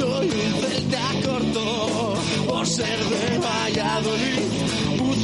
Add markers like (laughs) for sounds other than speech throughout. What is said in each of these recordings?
soy un celta corto. Por ser de Valladolid,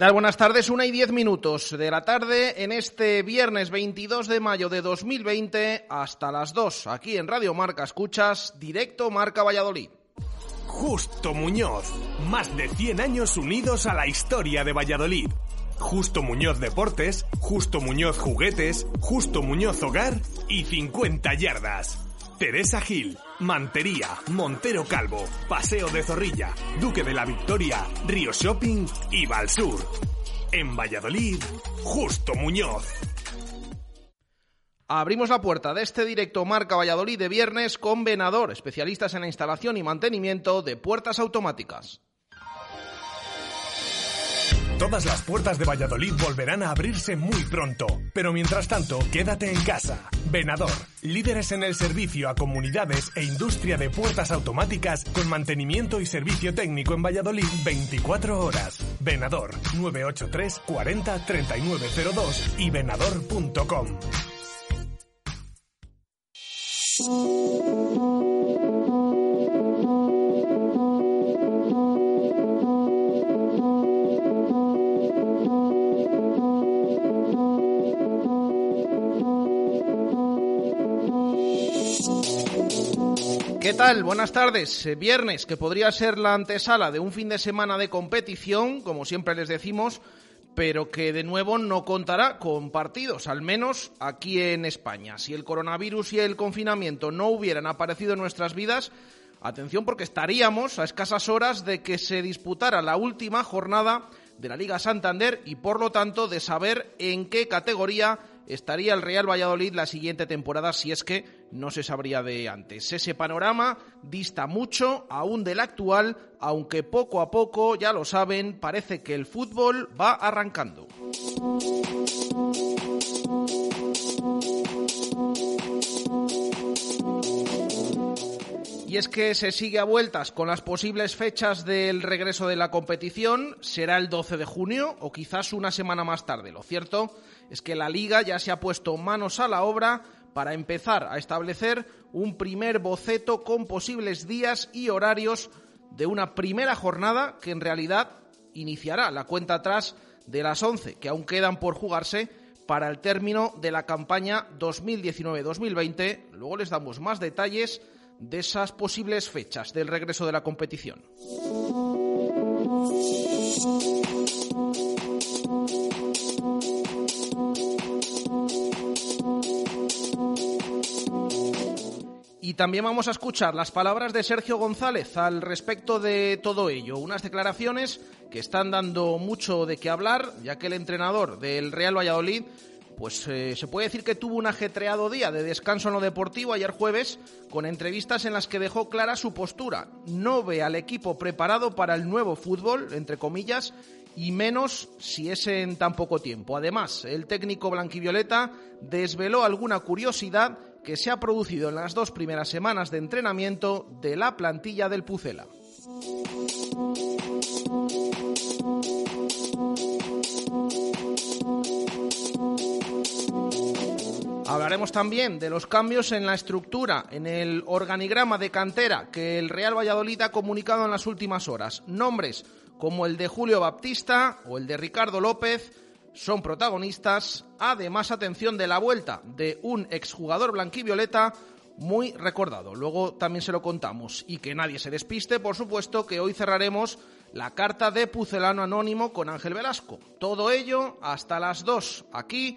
Tal? Buenas tardes, una y diez minutos de la tarde en este viernes 22 de mayo de 2020 hasta las 2 aquí en Radio Marca Escuchas, directo Marca Valladolid. Justo Muñoz. Más de 100 años unidos a la historia de Valladolid. Justo Muñoz Deportes, Justo Muñoz Juguetes, Justo Muñoz Hogar y 50 yardas. Teresa Gil, Mantería, Montero Calvo, Paseo de Zorrilla, Duque de la Victoria, Río Shopping y Valsur. En Valladolid, Justo Muñoz. Abrimos la puerta de este directo Marca Valladolid de viernes con Venador, especialistas en la instalación y mantenimiento de puertas automáticas. Todas las puertas de Valladolid volverán a abrirse muy pronto, pero mientras tanto, quédate en casa. Venador, líderes en el servicio a comunidades e industria de puertas automáticas con mantenimiento y servicio técnico en Valladolid 24 horas. Venador 983 40 3902 y venador.com. ¿Qué ¿Qué tal? Buenas tardes. Eh, Viernes, que podría ser la antesala de un fin de semana de competición, como siempre les decimos, pero que de nuevo no contará con partidos, al menos aquí en España. Si el coronavirus y el confinamiento no hubieran aparecido en nuestras vidas, atención porque estaríamos a escasas horas de que se disputara la última jornada de la Liga Santander y por lo tanto de saber en qué categoría estaría el Real Valladolid la siguiente temporada si es que no se sabría de antes. Ese panorama dista mucho aún del actual, aunque poco a poco, ya lo saben, parece que el fútbol va arrancando. Y es que se sigue a vueltas con las posibles fechas del regreso de la competición. Será el 12 de junio o quizás una semana más tarde. Lo cierto es que la liga ya se ha puesto manos a la obra para empezar a establecer un primer boceto con posibles días y horarios de una primera jornada que en realidad iniciará la cuenta atrás de las 11 que aún quedan por jugarse para el término de la campaña 2019-2020. Luego les damos más detalles de esas posibles fechas del regreso de la competición. Y también vamos a escuchar las palabras de Sergio González al respecto de todo ello. Unas declaraciones que están dando mucho de qué hablar, ya que el entrenador del Real Valladolid pues eh, se puede decir que tuvo un ajetreado día de descanso en lo deportivo ayer jueves, con entrevistas en las que dejó clara su postura. No ve al equipo preparado para el nuevo fútbol, entre comillas, y menos si es en tan poco tiempo. Además, el técnico blanquivioleta desveló alguna curiosidad que se ha producido en las dos primeras semanas de entrenamiento de la plantilla del Pucela. Hablaremos también de los cambios en la estructura, en el organigrama de cantera que el Real Valladolid ha comunicado en las últimas horas. Nombres como el de Julio Baptista o el de Ricardo López son protagonistas. Además, atención de la vuelta de un exjugador blanquivioleta muy recordado. Luego también se lo contamos. Y que nadie se despiste, por supuesto, que hoy cerraremos la carta de Pucelano Anónimo con Ángel Velasco. Todo ello hasta las 2 aquí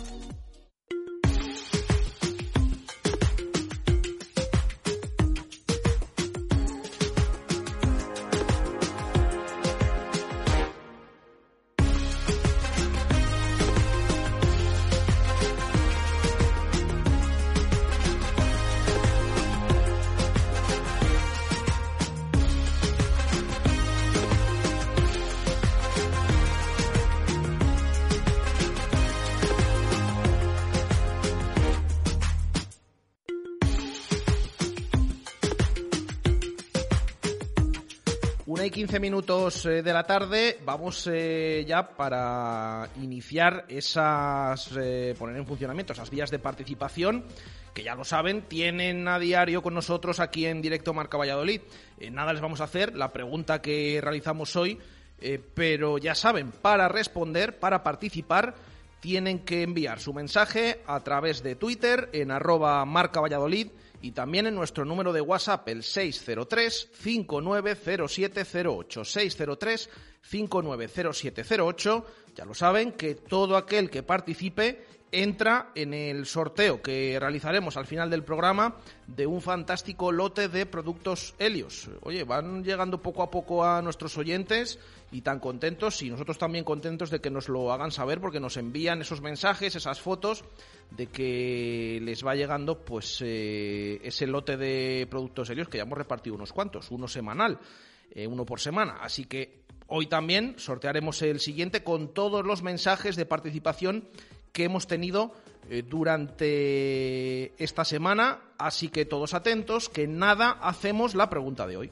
15 minutos eh, de la tarde, vamos eh, ya para iniciar esas, eh, poner en funcionamiento esas vías de participación que ya lo saben, tienen a diario con nosotros aquí en directo Marca Valladolid. nada les vamos a hacer, la pregunta que realizamos hoy, pero ya saben, para responder, para participar, tienen que enviar su mensaje a través de Twitter en arroba Marca y también en nuestro número de WhatsApp, el 603-590708. 603-590708. Ya lo saben que todo aquel que participe entra en el sorteo que realizaremos al final del programa de un fantástico lote de productos Helios. Oye, van llegando poco a poco a nuestros oyentes y tan contentos y nosotros también contentos de que nos lo hagan saber porque nos envían esos mensajes, esas fotos de que les va llegando pues eh, ese lote de productos Helios que ya hemos repartido unos cuantos, uno semanal, eh, uno por semana. Así que hoy también sortearemos el siguiente con todos los mensajes de participación que hemos tenido eh, durante esta semana. Así que todos atentos, que nada hacemos la pregunta de hoy.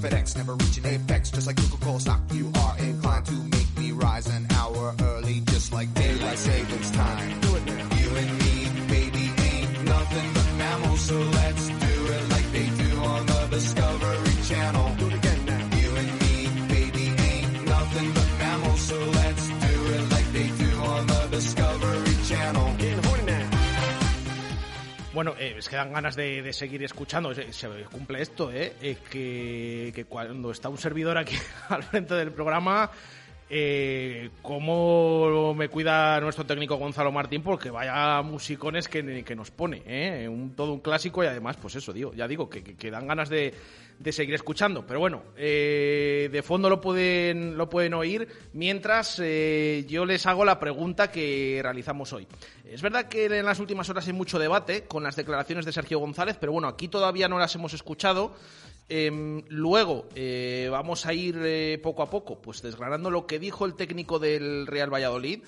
FedEx, never reaching apex. Just like Coca-Cola stock, you are inclined Bueno, eh, es que dan ganas de, seguir escuchando. Se, se cumple esto, ¿eh? Que, que cuando está un servidor aquí (laughs) al frente del programa, eh, cómo me cuida nuestro técnico Gonzalo Martín, porque vaya musicones que, que nos pone, ¿eh? Un, todo un clásico y además, pues eso, digo, ya digo, que, que- que dan ganas de, de seguir escuchando. Pero bueno, eh, de fondo lo pueden, lo pueden oír mientras eh, yo les hago la pregunta que realizamos hoy. Es verdad que en las últimas horas hay mucho debate con las declaraciones de Sergio González, pero bueno, aquí todavía no las hemos escuchado. Em, luego eh, vamos a ir eh, poco a poco, pues desgranando lo que dijo el técnico del Real Valladolid.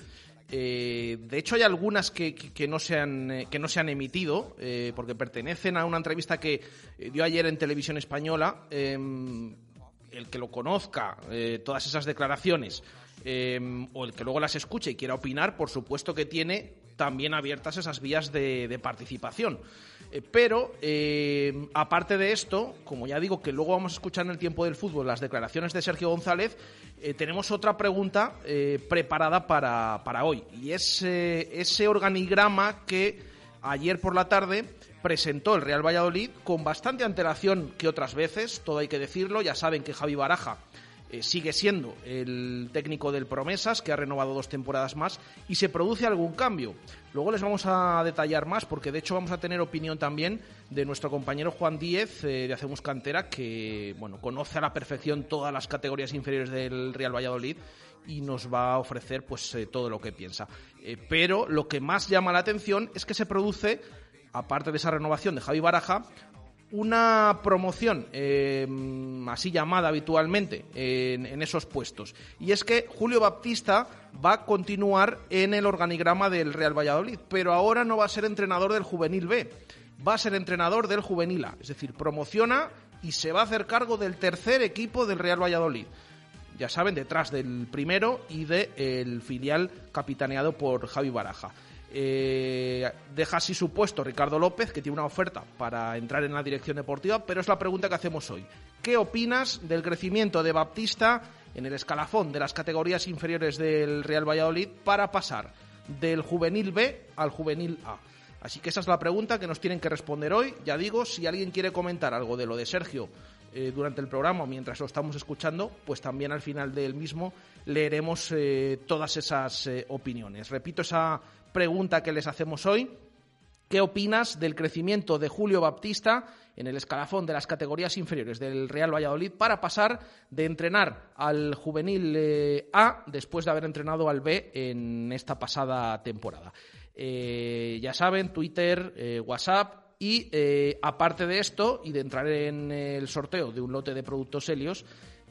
Eh, de hecho, hay algunas que, no, se han, que no se han emitido, porque pertenecen a una entrevista que dio ayer en televisión española. Em, el que lo conozca, todas esas declaraciones, eh, o el que luego las escuche y quiera opinar, por supuesto que tiene también abiertas esas vías de, participación. Eh, pero, eh, aparte de esto, como ya digo que luego vamos a escuchar en el tiempo del fútbol las declaraciones de Sergio González, eh, tenemos otra pregunta preparada para, para hoy. Y es ese organigrama que ayer por la tarde presentó el Real Valladolid con bastante antelación que otras veces, todo hay que decirlo. Ya saben que Javi Baraja eh, sigue siendo el técnico del Promesas, que ha renovado dos temporadas más, y se produce algún cambio. Luego les vamos a detallar más, porque de hecho vamos a tener opinión también de nuestro compañero Juan Díez eh, de Hacemos Cantera, que bueno, conoce a la perfección todas las categorías inferiores del Real Valladolid y nos va a ofrecer pues eh, todo lo que piensa. Pero lo que más llama la atención es que se produce, aparte de esa renovación de Javi Baraja, una promoción eh, así llamada habitualmente en, en esos puestos. Y es que Julio Baptista va a continuar en el organigrama del Real Valladolid, pero ahora no va a ser entrenador del Juvenil B, va a ser entrenador del Juvenil A. Es decir, promociona y se va a hacer cargo del tercer equipo del Real Valladolid. Ya saben, detrás del primero y del filial capitaneado por Javi Baraja. Eh, deja así su puesto Ricardo López, que tiene una oferta para entrar en la dirección deportiva, pero es la pregunta que hacemos hoy. ¿Qué opinas del crecimiento de Baptista en el escalafón de las categorías inferiores del Real Valladolid para pasar del juvenil B al juvenil A. Así que esa es la pregunta que nos tienen que responder hoy. Ya digo, si alguien quiere comentar algo de lo de Sergio eh, durante el programa, mientras lo estamos escuchando, pues también al final del mismo leeremos eh, todas esas eh, opiniones. Repito esa pregunta que les hacemos hoy. ¿Qué opinas del crecimiento de Julio Baptista en el escalafón de las categorías inferiores del Real Valladolid para pasar de entrenar al juvenil A después de haber entrenado al B en esta pasada temporada? ya saben, Twitter, WhatsApp, y eh, aparte de esto, y de entrar en el sorteo de un lote de productos Helios,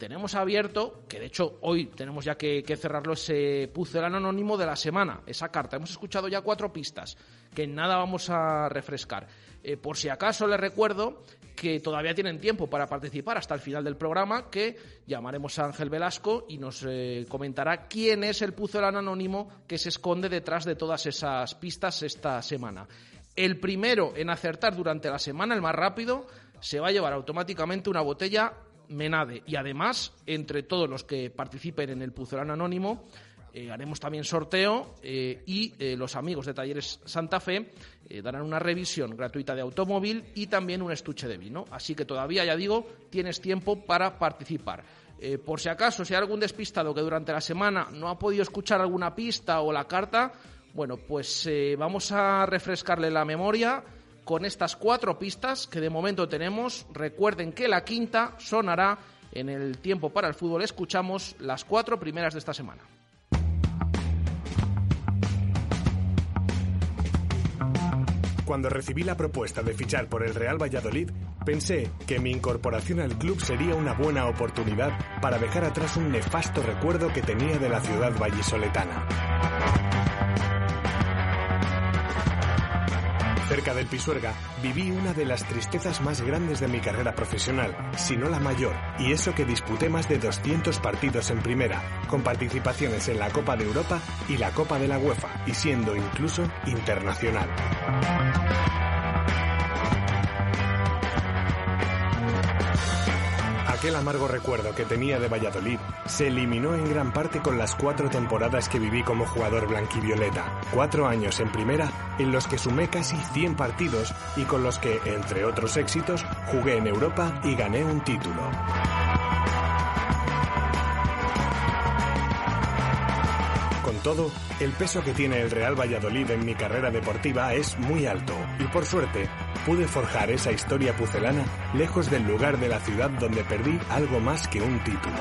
tenemos abierto, que de hecho hoy tenemos ya que, cerrarlo, ese puzzle anónimo de la semana, esa carta. Hemos escuchado ya cuatro pistas, que nada vamos a refrescar. Eh, por si acaso les recuerdo que todavía tienen tiempo para participar hasta el final del programa, que llamaremos a Ángel Velasco y nos eh, comentará quién es el puzzle anónimo que se esconde detrás de todas esas pistas esta semana. El primero en acertar durante la semana, el más rápido, se va a llevar automáticamente una botella Menade. Y además, entre todos los que participen en el Puzolán Anónimo, eh, haremos también sorteo eh, y eh, los amigos de Talleres Santa Fe darán una revisión gratuita de automóvil y también un estuche de vino. Así que todavía, ya digo, tienes tiempo para participar. por si acaso, si hay algún despistado que durante la semana no ha podido escuchar alguna pista o la carta, bueno, pues vamos a refrescarle la memoria con estas cuatro pistas que de momento tenemos. Recuerden que la quinta sonará en el tiempo para el fútbol. Escuchamos las cuatro primeras de esta semana. Cuando recibí la propuesta de fichar por el Real Valladolid, pensé que mi incorporación al club sería una buena oportunidad para dejar atrás un nefasto recuerdo que tenía de la ciudad vallisoletana. Cerca del Pisuerga viví una de las tristezas más grandes de mi carrera profesional, si no la mayor, y eso que disputé más de 200 partidos en primera, con participaciones en la Copa de Europa y la Copa de la UEFA, y siendo incluso internacional. Aquel amargo recuerdo que tenía de Valladolid se eliminó en gran parte con las cuatro temporadas que viví como jugador blanquivioleta. Cuatro años en primera, en los que sumé casi 100 partidos y con los que, entre otros éxitos, jugué en Europa y gané un título. todo, el peso que tiene el Real Valladolid en mi carrera deportiva es muy alto y por suerte pude forjar esa historia pucelana lejos del lugar de la ciudad donde perdí algo más que un título.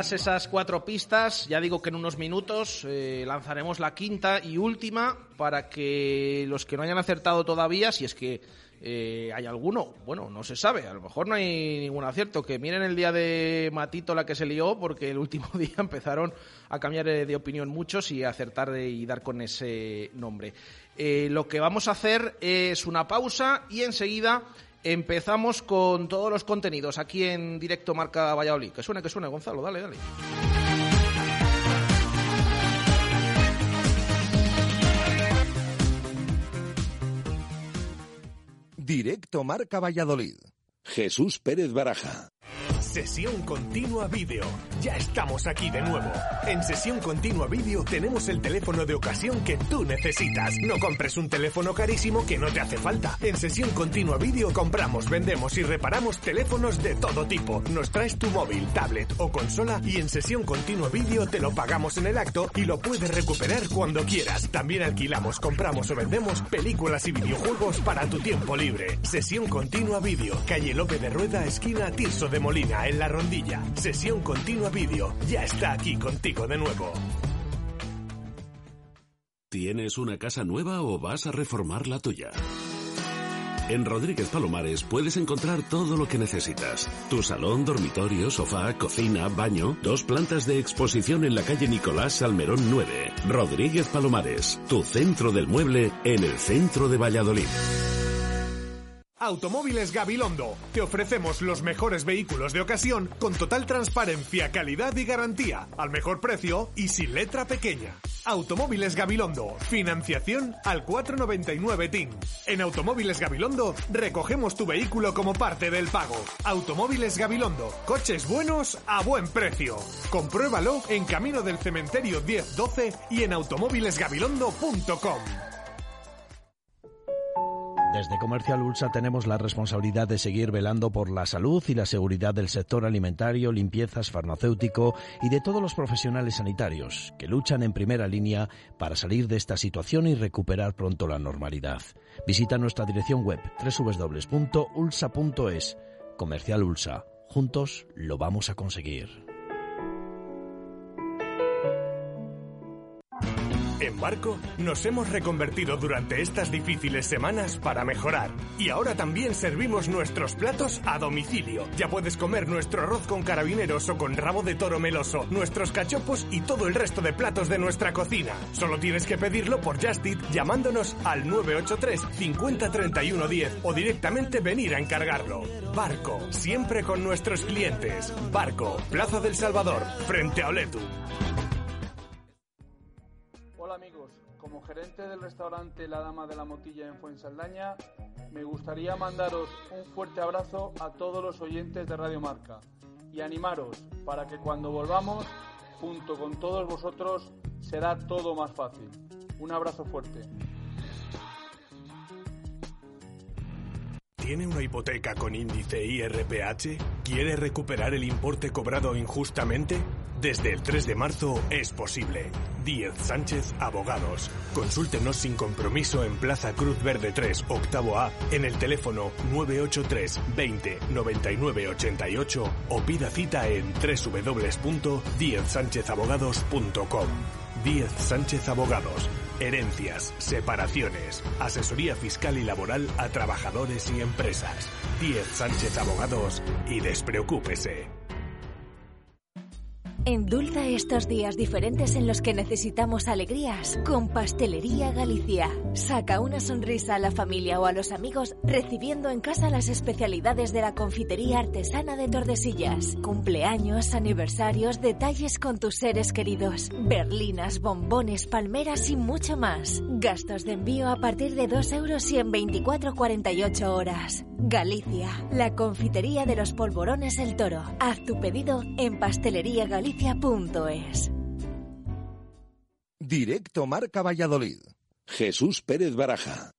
Esas cuatro pistas, ya digo que en unos minutos eh, lanzaremos la quinta y última para que los que no hayan acertado todavía, si es que eh, hay alguno, bueno, no se sabe, a lo mejor no hay ningún acierto, que miren el día de Matito la que se lió, porque el último (laughs) día empezaron a cambiar eh, de opinión muchos y a acertar y dar con ese nombre. lo que vamos a hacer es una pausa y enseguida Empezamos con todos los contenidos aquí en directo Marca Valladolid. Que suene, que suene, Gonzalo, dale, dale. Directo Marca Valladolid. Jesús Pérez Baraja. Sesión Continua Vídeo. Ya estamos aquí de nuevo. En Sesión Continua Vídeo tenemos el teléfono de ocasión que tú necesitas. No compres un teléfono carísimo que no te hace falta. En Sesión Continua Vídeo compramos, vendemos y reparamos teléfonos de todo tipo. Nos traes tu móvil, tablet o consola y en Sesión Continua Vídeo te lo pagamos en el acto y lo puedes recuperar cuando quieras. También alquilamos, compramos o vendemos películas y videojuegos para tu tiempo libre. Sesión Continua Vídeo. Calle López de Rueda, esquina Tirso de Molina en la rondilla. Sesión continua vídeo. Ya está aquí contigo de nuevo. ¿Tienes una casa nueva o vas a reformar la tuya? En Rodríguez Palomares puedes encontrar todo lo que necesitas. Tu salón, dormitorio, sofá, cocina, baño, dos plantas de exposición en la calle Nicolás Salmerón 9. Rodríguez Palomares, tu centro del mueble en el centro de Valladolid. Automóviles Gabilondo. Te ofrecemos los mejores vehículos de ocasión con total transparencia, calidad y garantía, al mejor precio y sin letra pequeña. Automóviles Gabilondo. Financiación al 499 TIN. En Automóviles Gabilondo recogemos tu vehículo como parte del pago. Automóviles Gabilondo. Coches buenos a buen precio. Compruébalo en Camino del Cementerio 1012 y en automóvilesgabilondo.com. Desde Comercial Ulsa tenemos la responsabilidad de seguir velando por la salud y la seguridad del sector alimentario, limpiezas, farmacéutico y de todos los profesionales sanitarios que luchan en primera línea para salir de esta situación y recuperar pronto la normalidad. Visita nuestra dirección web www.ulsa.es. Comercial Ulsa. Juntos lo vamos a conseguir. En Barco nos hemos reconvertido durante estas difíciles semanas para mejorar. Y ahora también servimos nuestros platos a domicilio. Ya puedes comer nuestro arroz con carabineros o con rabo de toro meloso, nuestros cachopos y todo el resto de platos de nuestra cocina. Solo tienes que pedirlo por Just Eat llamándonos al 983 50 31 10 o directamente venir a encargarlo. Barco, siempre con nuestros clientes. Barco, Plaza del Salvador, frente a Oletu. Como gerente del restaurante La Dama de la Motilla en Fuensaldaña, me gustaría mandaros un fuerte abrazo a todos los oyentes de Radio Marca y animaros para que cuando volvamos, junto con todos vosotros, será todo más fácil. Un abrazo fuerte. ¿Tiene una hipoteca con índice IRPH? ¿Quiere recuperar el importe cobrado injustamente? Desde el 3 de marzo es posible. Díez Sánchez Abogados. Consúltenos sin compromiso en Plaza Cruz Verde 3, octavo A, en el teléfono 983 20 99 88 o pida cita en www.diezsánchezabogados.com. Díez Sánchez Abogados. Herencias, separaciones, asesoría fiscal y laboral a trabajadores y empresas. Díez Sánchez Abogados y despreocúpese. Endulza estos días diferentes en los que necesitamos alegrías con Pastelería Galicia. Saca una sonrisa a la familia o a los amigos recibiendo en casa las especialidades de la confitería artesana de Tordesillas. Cumpleaños, aniversarios, detalles con tus seres queridos. Berlinas, bombones, palmeras y mucho más. Gastos de envío a partir de 2 euros y en 24-48 horas. Galicia, la confitería de los polvorones El Toro. Haz tu pedido en pasteleriagalicia.es. Directo Marca Valladolid. Jesús Pérez Baraja.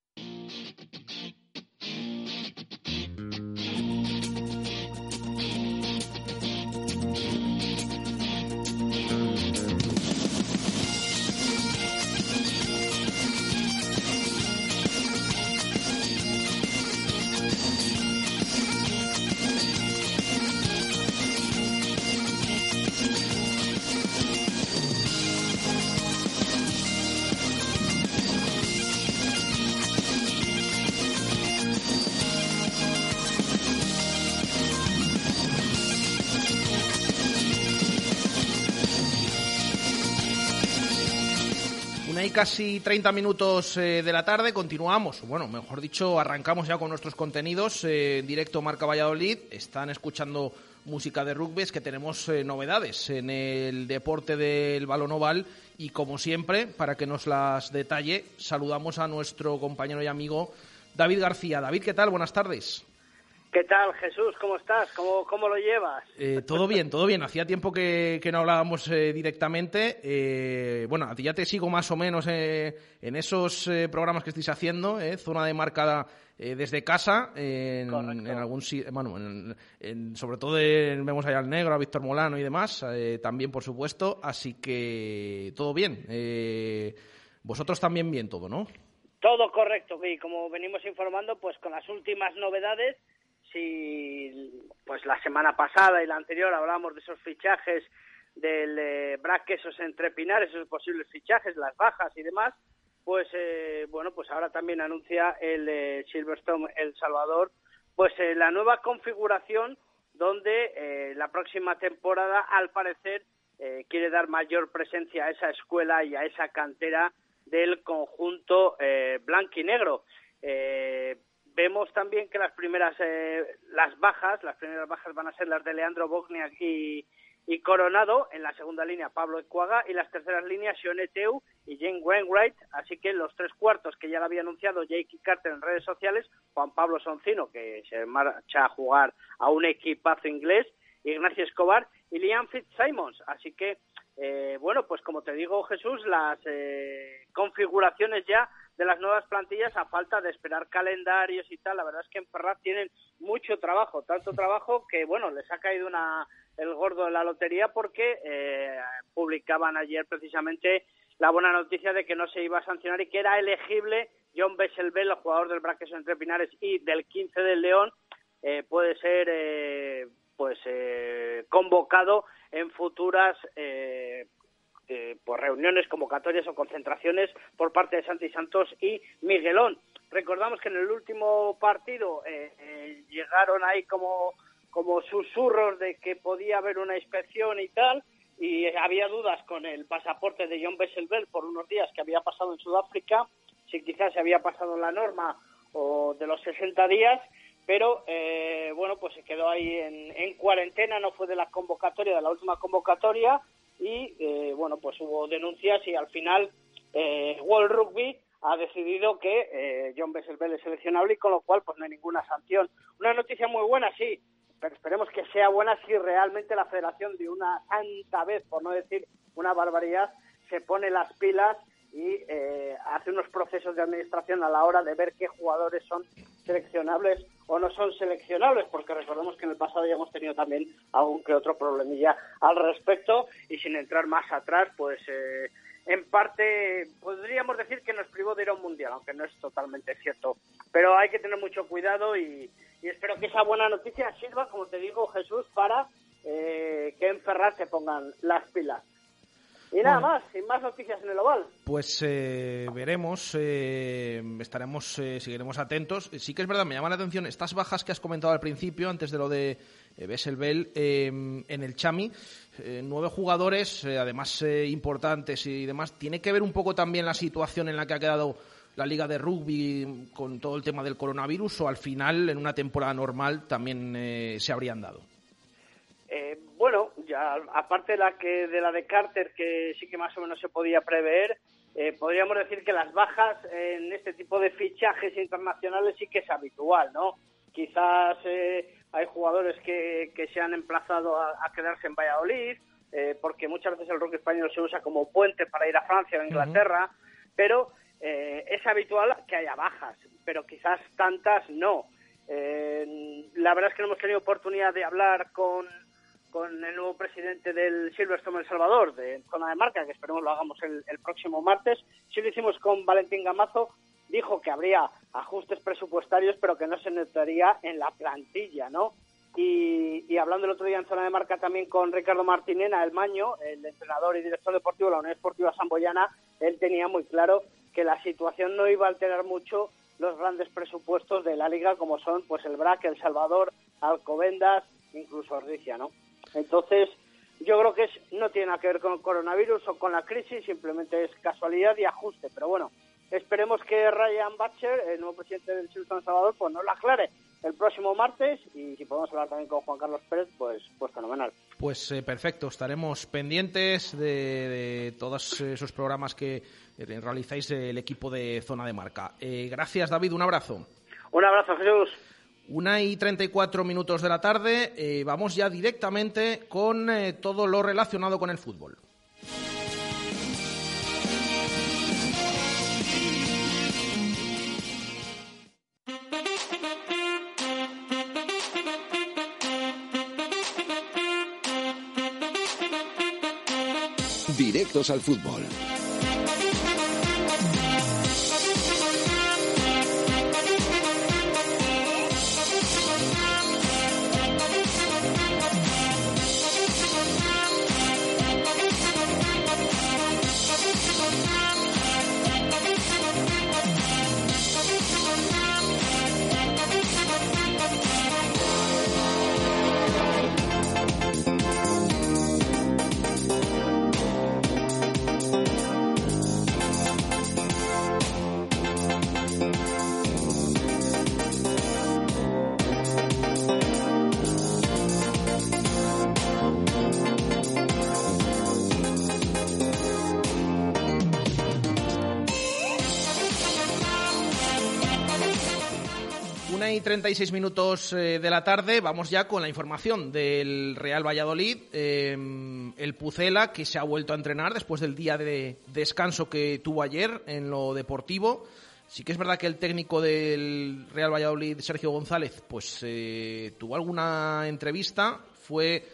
Una y casi 30 minutos eh, de la tarde continuamos, bueno, mejor dicho, arrancamos ya con nuestros contenidos eh, en directo Marca Valladolid. Están escuchando música de rugby, es que tenemos eh, novedades en el deporte del balón oval y como siempre, para que nos las detalle, saludamos a nuestro compañero y amigo David García. David, ¿qué tal? Buenas tardes. ¿Qué tal, Jesús? ¿Cómo estás? ¿Cómo, cómo lo llevas? Eh, todo bien, todo bien. Hacía tiempo que, que no hablábamos eh, directamente. Eh, bueno, a ti ya te sigo más o menos eh, en esos eh, programas que estáis haciendo, eh, zona de marcada eh, desde casa, en, en algún bueno, en- en- sobre todo en- vemos ahí al negro, a Víctor Molano y demás, eh, también por supuesto. Así que todo bien. Eh, vosotros también bien todo, ¿no? Todo correcto, y como venimos informando, pues con las últimas novedades, si pues la semana pasada y la anterior hablábamos de esos fichajes del eh, esos entrepinar, esos posibles fichajes, las bajas y demás, pues eh, bueno, pues ahora también anuncia el eh, Silverstone El Salvador, pues eh, la nueva configuración donde eh, la próxima temporada, al parecer, eh, quiere dar mayor presencia a esa escuela y a esa cantera del conjunto eh, vemos también que las primeras eh, las bajas, las primeras bajas van a ser las de Leandro Bogniak y, y Coronado, en la segunda línea Pablo Ecuaga. Y las terceras líneas Sione Teu y Jane Wainwright, así que los tres cuartos que ya lo había anunciado Jake Carter en redes sociales, Juan Pablo Soncino, que se marcha a jugar a un equipazo inglés, Ignacio Escobar y Liam Fitzsimons, así que eh, bueno, pues como te digo Jesús, las eh, configuraciones ya de las nuevas plantillas a falta de esperar calendarios y tal. La verdad es que en Ferraz tienen mucho trabajo, tanto trabajo que, bueno, les ha caído una, el gordo de la lotería porque eh, publicaban ayer precisamente la buena noticia de que no se iba a sancionar y que era elegible John Besselbel, el jugador del Braqueso entre Pinares y del 15 del León, eh, puede ser eh, pues eh, convocado en futuras eh, eh, por reuniones, convocatorias o concentraciones por parte de Santi Santos y Miguelón. Recordamos que en el último partido eh, eh, llegaron ahí como, como susurros de que podía haber una inspección y tal, y había dudas con el pasaporte de John Besselbel por unos días que había pasado en Sudáfrica, si quizás se había pasado la norma o de los 60 días, pero eh, bueno, pues se quedó ahí en, en, cuarentena, no fue de la convocatoria, de la última convocatoria, y eh, bueno, pues hubo denuncias y al final eh, World Rugby ha decidido que eh, John Besselbel es seleccionable y con lo cual pues no hay ninguna sanción. Una noticia muy buena, sí, pero esperemos que sea buena si realmente la federación de una santa vez, por no decir una barbaridad, se pone las pilas y eh, hace unos procesos de administración a la hora de ver qué jugadores son seleccionables o no son seleccionables, porque recordemos que en el pasado ya hemos tenido también algún que otro problemilla al respecto y sin entrar más atrás, pues eh, en parte podríamos decir que nos privó de ir a un mundial, aunque no es totalmente cierto. Pero hay que tener mucho cuidado y, espero que esa buena noticia sirva, como te digo, Jesús, para eh, que en Ferraz se pongan las pilas. Y nada Bueno. más, sin más noticias en el oval. Pues eh, veremos, eh, estaremos, eh, seguiremos atentos. Sí que es verdad, me llama la atención estas bajas que has comentado al principio, antes de lo de eh, Besselbel, eh, en el Chami, eh, nueve jugadores, eh, además eh, importantes y demás. ¿Tiene que ver un poco también la situación en la que ha quedado la liga de rugby con todo el tema del coronavirus o al final, en una temporada normal, también eh, se habrían dado? Eh, bueno, ya aparte de la que de la de Carter que sí que más o menos se podía prever, eh, podríamos decir que las bajas en este tipo de fichajes internacionales sí que es habitual, ¿no? Quizás eh, hay jugadores que, que se han emplazado a, a quedarse en Valladolid, eh, porque muchas veces el rugby español se usa como puente para ir a Francia o a Inglaterra, pero eh, es habitual que haya bajas, pero quizás tantas no. Eh, la verdad es que no hemos tenido oportunidad de hablar con, con el nuevo presidente del Silverstone El Salvador, de Zona de Marca, que esperemos lo hagamos el, próximo martes. Sí lo hicimos con Valentín Gamazo, dijo que habría ajustes presupuestarios, pero que no se notaría en la plantilla, ¿no? Y, hablando el otro día en Zona de Marca también con Ricardo Martinena, el Maño, el entrenador y director deportivo de la Unión Esportiva Samboyana, él tenía muy claro que la situación no iba a alterar mucho los grandes presupuestos de la liga como son pues el BRAC, El Salvador, Alcobendas, incluso Ordicia, ¿no? Entonces, yo creo que es, no tiene nada que ver con el coronavirus o con la crisis, simplemente es casualidad y ajuste. Pero bueno, esperemos que Ryan Butcher, el nuevo presidente del Silverstone El Salvador, pues nos lo aclare el próximo martes y si podemos hablar también con Juan Carlos Pérez, pues, pues fenomenal. Pues eh, perfecto, estaremos pendientes de, de todos esos programas que eh, realizáis el equipo de Zona de Marca. Eh, gracias, David, un abrazo. Un abrazo, Jesús. Una y 34 minutos de la tarde, eh, vamos ya directamente con eh, todo lo relacionado con el fútbol. Directos al fútbol. 36 minutos eh, de la tarde vamos ya con la información del Real Valladolid. Eh, el Pucela que se ha vuelto a entrenar después del día de descanso que tuvo ayer en lo deportivo. Sí que es verdad que el técnico del Real Valladolid, Sergio González, pues eh, tuvo alguna entrevista. Fue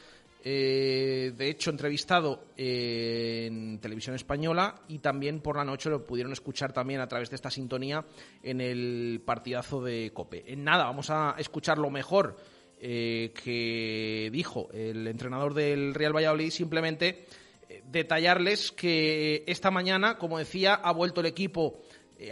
eh, de hecho, entrevistado en televisión española y también por la noche lo pudieron escuchar también a través de esta sintonía en el partidazo de Cope. En nada, vamos a escuchar lo mejor eh, que dijo el entrenador del Real Valladolid, simplemente eh, detallarles que esta mañana, como decía, ha vuelto el equipo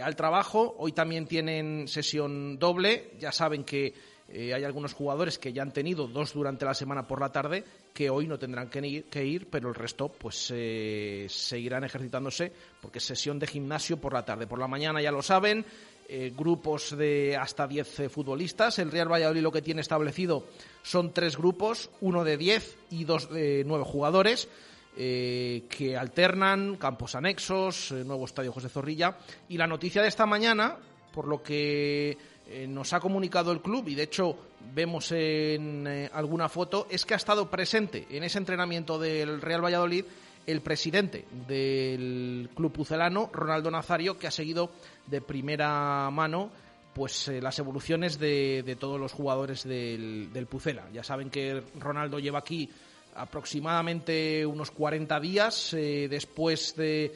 al trabajo. Hoy también tienen sesión doble. Ya saben que hay algunos jugadores que ya han tenido dos durante la semana por la tarde que hoy no tendrán que ir, pero el resto pues eh, seguirán ejercitándose porque es sesión de gimnasio por la tarde. Por la mañana ya lo saben, eh, grupos de hasta 10 eh, futbolistas. El Real Valladolid lo que tiene establecido son tres grupos, uno de 10 y dos de 9 jugadores. que alternan campos anexos, nuevo estadio José Zorrilla. Y la noticia de esta mañana, por lo que eh, nos ha comunicado el club y de hecho vemos en eh, alguna foto es que ha estado presente en ese entrenamiento del Real Valladolid el presidente del club pucelano, Ronaldo Nazario, que ha seguido de primera mano pues eh, las evoluciones de, todos los jugadores del, del, Pucela. Ya saben que Ronaldo lleva aquí aproximadamente unos 40 días después de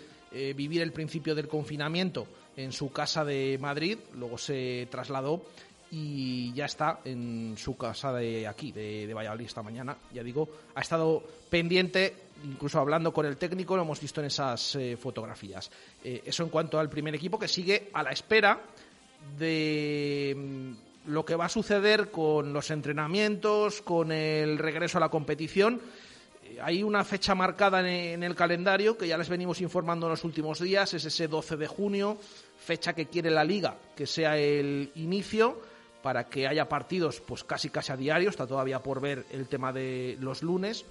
vivir el principio del confinamiento en su casa de Madrid, luego se trasladó y ya está en su casa de aquí, de, Valladolid esta mañana. Ya digo, ha estado pendiente, incluso hablando con el técnico, lo hemos visto en esas eh, fotografías. Eh, eso en cuanto al primer equipo que sigue a la espera de mm, lo que va a suceder con los entrenamientos, con el regreso a la competición hay una fecha marcada en el calendario que ya les venimos informando en los últimos días, es ese 12 de junio, fecha que quiere la liga que sea el inicio para que haya partidos pues casi casi a diario, está todavía por ver el tema de los lunes,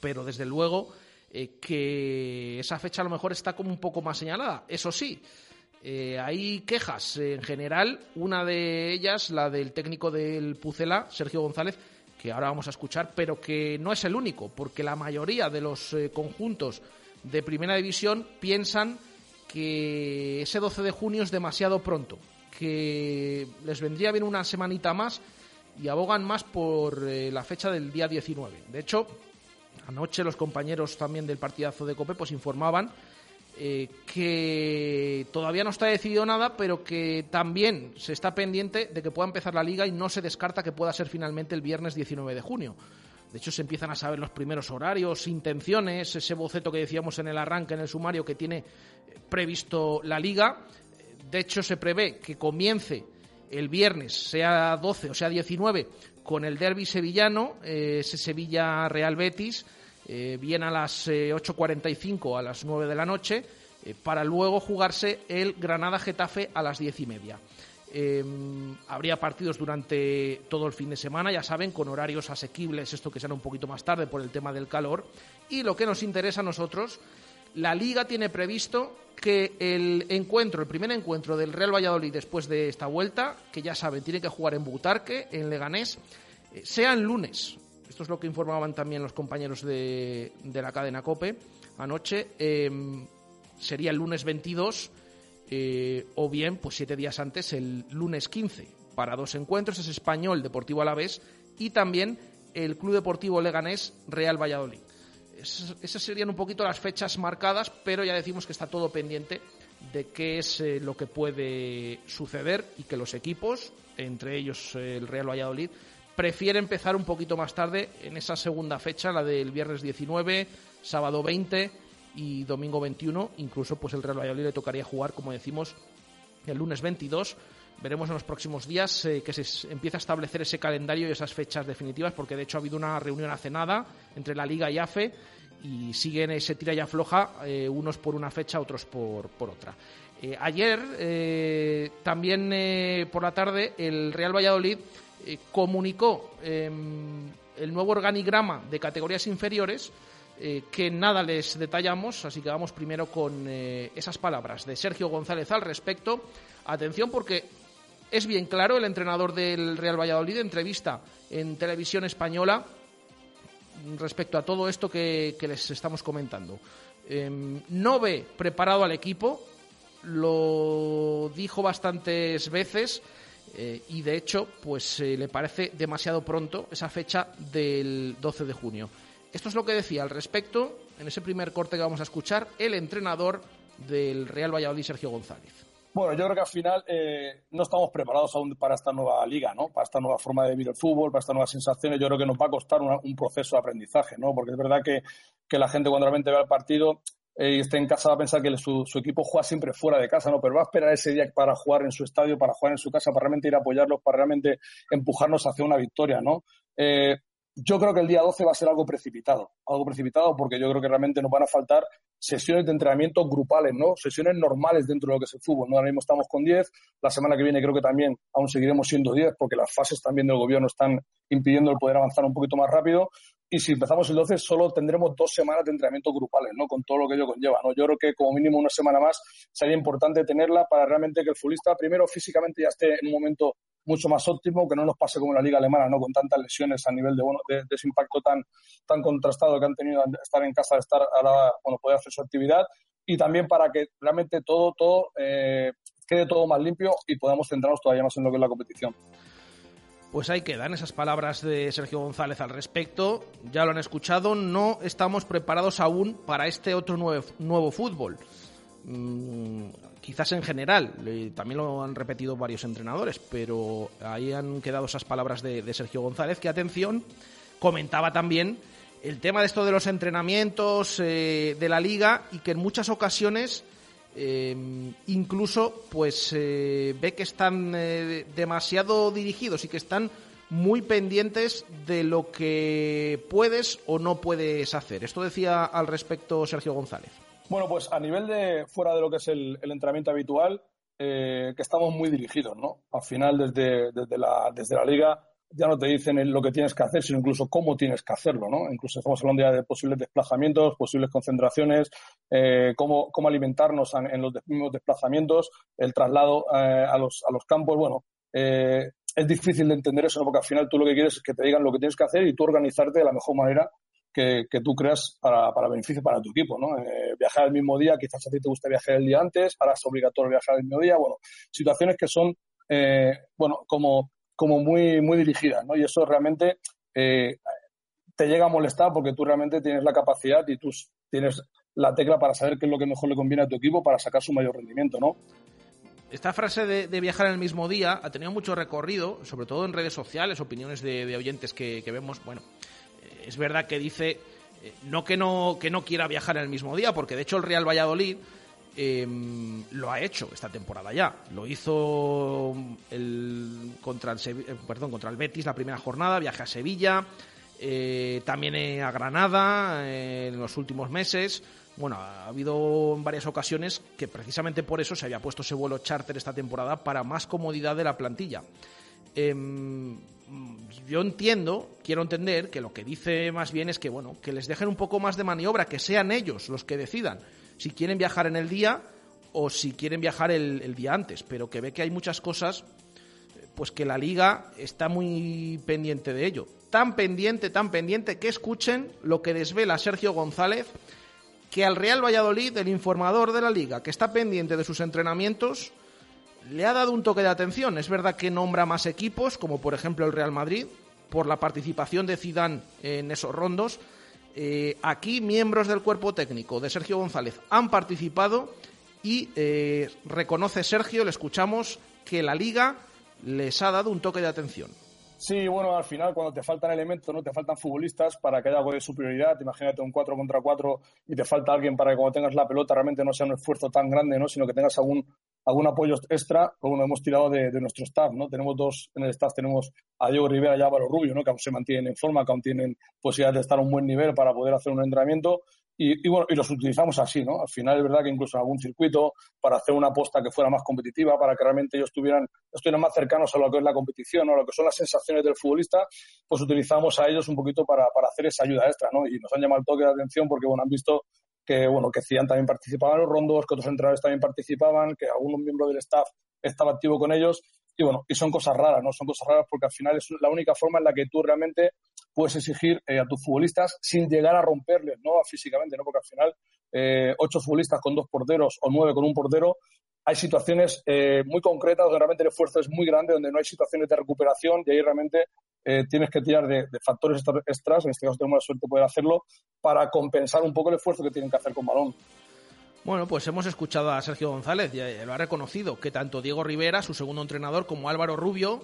pero desde luego eh, que esa fecha a lo mejor está como un poco más señalada. Eso sí, eh, hay quejas en general, una de ellas, la del técnico del Pucela, Sergio González, que ahora vamos a escuchar, pero que no es el único, porque la mayoría de los eh, conjuntos de primera división piensan que ese 12 de junio es demasiado pronto, que les vendría bien una semanita más y abogan más por eh, la fecha del día 19. De hecho, anoche los compañeros también del partidazo de Cope pues informaban eh, que todavía no está decidido nada, pero que también se está pendiente de que pueda empezar la liga y no se descarta que pueda ser finalmente el viernes 19 de junio. De hecho, se empiezan a saber los primeros horarios, intenciones, ese boceto que decíamos en el arranque, en el sumario, que tiene previsto la liga. De hecho, se prevé que comience el viernes, sea 12 o sea 19, con el derby sevillano, eh, ese Sevilla-Real Betis eh, bien a las 8.45 eh, a las 9 de la noche, eh, para luego jugarse el Granada-Getafe a las 10 y media. Em, habría partidos durante todo el fin de semana, ya saben, con horarios asequibles, esto que será un poquito más tarde por el tema del calor. Y lo que nos interesa a nosotros, la liga tiene previsto que el encuentro, el primer encuentro del Real Valladolid después de esta vuelta, que ya saben, tiene que jugar en Butarque, en Leganés, sea el lunes, esto es lo que informaban también los compañeros de, la cadena COPE anoche. Em, sería el lunes 22 eh, o bien, pues siete días antes, el lunes 15, para dos encuentros. Es Español Deportivo Alavés y también el Club Deportivo Leganés Real Valladolid. esas serían un poquito las fechas marcadas, pero ya decimos que está todo pendiente de qué es eh, lo que puede suceder y que los equipos, entre ellos eh, el Real Valladolid, prefiere empezar un poquito más tarde en esa segunda fecha, la del viernes 19, sábado 20 y domingo 21. Incluso pues el Real Valladolid le tocaría jugar, como decimos, el lunes 22. Veremos en los próximos días eh, que se empieza a establecer ese calendario y esas fechas definitivas, porque de hecho ha habido una reunión hace nada entre la Liga y AFE y siguen ese tira y afloja, eh, unos por una fecha, otros por, por otra. Eh, ayer, también por la tarde, el Real Valladolid eh, comunicó em, el nuevo organigrama de categorías inferiores eh, que nada les detallamos, así que vamos primero con eh, esas palabras de Sergio González al respecto. Atención porque es bien claro el entrenador del Real Valladolid, entrevista en televisión española respecto a todo esto que, les estamos comentando. Em, no ve preparado al equipo, lo dijo bastantes veces eh, y de hecho pues eh, le parece demasiado pronto esa fecha del 12 de junio. Esto es lo que decía al respecto en ese primer corte que vamos a escuchar el entrenador del Real Valladolid, Sergio González. Bueno, yo creo que al final eh, no estamos preparados aún para esta nueva liga, ¿no? Para esta nueva forma de vivir el fútbol, para estas nuevas sensaciones. Yo creo que nos va a costar un proceso de aprendizaje, ¿no? Porque es verdad que, que la gente cuando realmente ve el partido eh, y esté en casa va a pensar que su, su, equipo juega siempre fuera de casa, ¿no? Pero va a esperar ese día para jugar en su estadio, para jugar en su casa, para realmente ir a apoyarlos, para realmente empujarnos hacia una victoria, ¿no? Eh, yo creo que el día 12 va a ser algo precipitado, algo precipitado porque yo creo que realmente nos van a faltar sesiones de entrenamiento grupales, ¿no? Sesiones normales dentro de lo que es el fútbol, ¿no? Ahora mismo estamos con 10, la semana que viene creo que también aún seguiremos siendo 10 porque las fases también del gobierno están impidiendo el poder avanzar un poquito más rápido y si empezamos el 12 solo tendremos dos semanas de entrenamiento grupales, ¿no? Con todo lo que ello conlleva, ¿no? Yo creo que como mínimo una semana más sería importante tenerla para realmente que el futbolista primero físicamente ya esté en un momento mucho más óptimo, que no nos pase como la liga alemana, ¿no? Con tantas lesiones a nivel de, bueno, de, ese impacto tan, tan contrastado que han tenido estar en casa, estar ahora, bueno, poder hacer su actividad y también para que realmente todo, todo eh, quede todo más limpio y podamos centrarnos todavía más en lo que es la competición. Pues ahí quedan esas palabras de Sergio González al respecto. Ya lo han escuchado, no estamos preparados aún para este otro nuevo, nuevo fútbol. Mm, quizás en general, también lo han repetido varios entrenadores, pero ahí han quedado esas palabras de, Sergio González, que atención, comentaba también el tema de esto de los entrenamientos eh, de la liga y que en muchas ocasiones eh, incluso pues eh, ve que están demasiado dirigidos y que están muy pendientes de lo que puedes o no puedes hacer. Esto decía al respecto Sergio González. Bueno, pues a nivel de fuera de lo que es el, entrenamiento habitual, eh, que estamos muy dirigidos, ¿no? Al final, desde, desde, la, desde la liga, ya no te dicen lo que tienes que hacer, sino incluso cómo tienes que hacerlo, ¿no? Incluso estamos hablando ya de posibles desplazamientos, posibles concentraciones, eh, cómo, cómo, alimentarnos en, los mismos desplazamientos, el traslado eh, a, los, a los campos, bueno, es difícil de entender eso, porque al final tú lo que quieres es que te digan lo que tienes que hacer y tú organizarte de la mejor manera que, tú creas para, para, beneficio para tu equipo, ¿no? Eh, viajar el mismo día, quizás a ti te guste viajar el día antes, ahora es obligatorio viajar el mismo día, bueno, situaciones que son, eh, bueno, como, como muy, muy dirigidas, ¿no? Y eso realmente eh, te llega a molestar porque tú realmente tienes la capacidad y tú tienes la tecla para saber qué es lo que mejor le conviene a tu equipo para sacar su mayor rendimiento, ¿no? Esta frase de, viajar en el mismo día ha tenido mucho recorrido, sobre todo en redes sociales, opiniones de, oyentes que, que vemos, bueno, es verdad que dice eh, no que no que no quiera viajar en el mismo día, porque de hecho el Real Valladolid em, lo ha hecho esta temporada ya. Lo hizo el, contra, el, eh, perdón, contra el Betis la primera jornada, viaje a Sevilla, eh, también a Granada en los últimos meses. Bueno, ha habido varias ocasiones que precisamente por eso se había puesto ese vuelo charter esta temporada para más comodidad de la plantilla. Em, yo entiendo, quiero entender que lo que dice más bien es que bueno, que les dejen un poco más de maniobra, que sean ellos los que decidan si quieren viajar en el día o si quieren viajar el, día antes, pero que ve que hay muchas cosas, pues que la liga está muy pendiente de ello. Tan pendiente, tan pendiente que escuchen lo que desvela Sergio González, que al Real Valladolid, el informador de la liga, que está pendiente de sus entrenamientos, le ha dado un toque de atención. Es verdad que nombra más equipos, como por ejemplo el Real Madrid, por la participación de Zidane en esos rondos. Eh, aquí miembros del cuerpo técnico de Sergio González han participado y eh, reconoce Sergio, le escuchamos, que la liga les ha dado un toque de atención. Sí, bueno, al final cuando te faltan elementos, no te faltan futbolistas para que haya algo de superioridad, imagínate un 4 contra 4 y te falta alguien para que cuando tengas la pelota realmente no sea un esfuerzo tan grande, ¿no? sino que tengas algún algún apoyo extra, como hemos tirado de, nuestro staff, ¿no? Tenemos dos, en el staff tenemos a Diego Rivera y a Álvaro Rubio, ¿no? Que aún se mantienen en forma, que aún tienen posibilidad de estar a un buen nivel para poder hacer un entrenamiento y, bueno, y los utilizamos así, ¿no? Al final es verdad que incluso en algún circuito, para hacer una aposta que fuera más competitiva, para que realmente ellos estuvieran, estuvieran más cercanos a lo que es la competición, o a lo que son las sensaciones del futbolista, pues utilizamos a ellos un poquito para, para hacer esa ayuda extra, ¿no? Y nos han llamado el toque de atención porque, bueno, han visto que bueno que Cian también participaba en los rondos, que otros entrenadores también participaban, que algún miembro del staff estaba activo con ellos y bueno, y son cosas raras, ¿no? Son cosas raras porque al final es la única forma en la que tú realmente puedes exigir eh, a tus futbolistas sin llegar a romperles, ¿no? Físicamente, ¿no? Porque al final, eh, ocho futbolistas con dos porteros o nueve con un portero, hay situaciones eh, muy concretas donde realmente el esfuerzo es muy grande, donde no hay situaciones de recuperación y ahí realmente tienes que tirar de, factores extras, en este caso tenemos la suerte de poder hacerlo, para compensar un poco el esfuerzo que tienen que hacer con balón. Bueno, pues hemos escuchado a Sergio González, ya lo ha reconocido, que tanto Diego Rivera, su segundo entrenador, como Álvaro Rubio,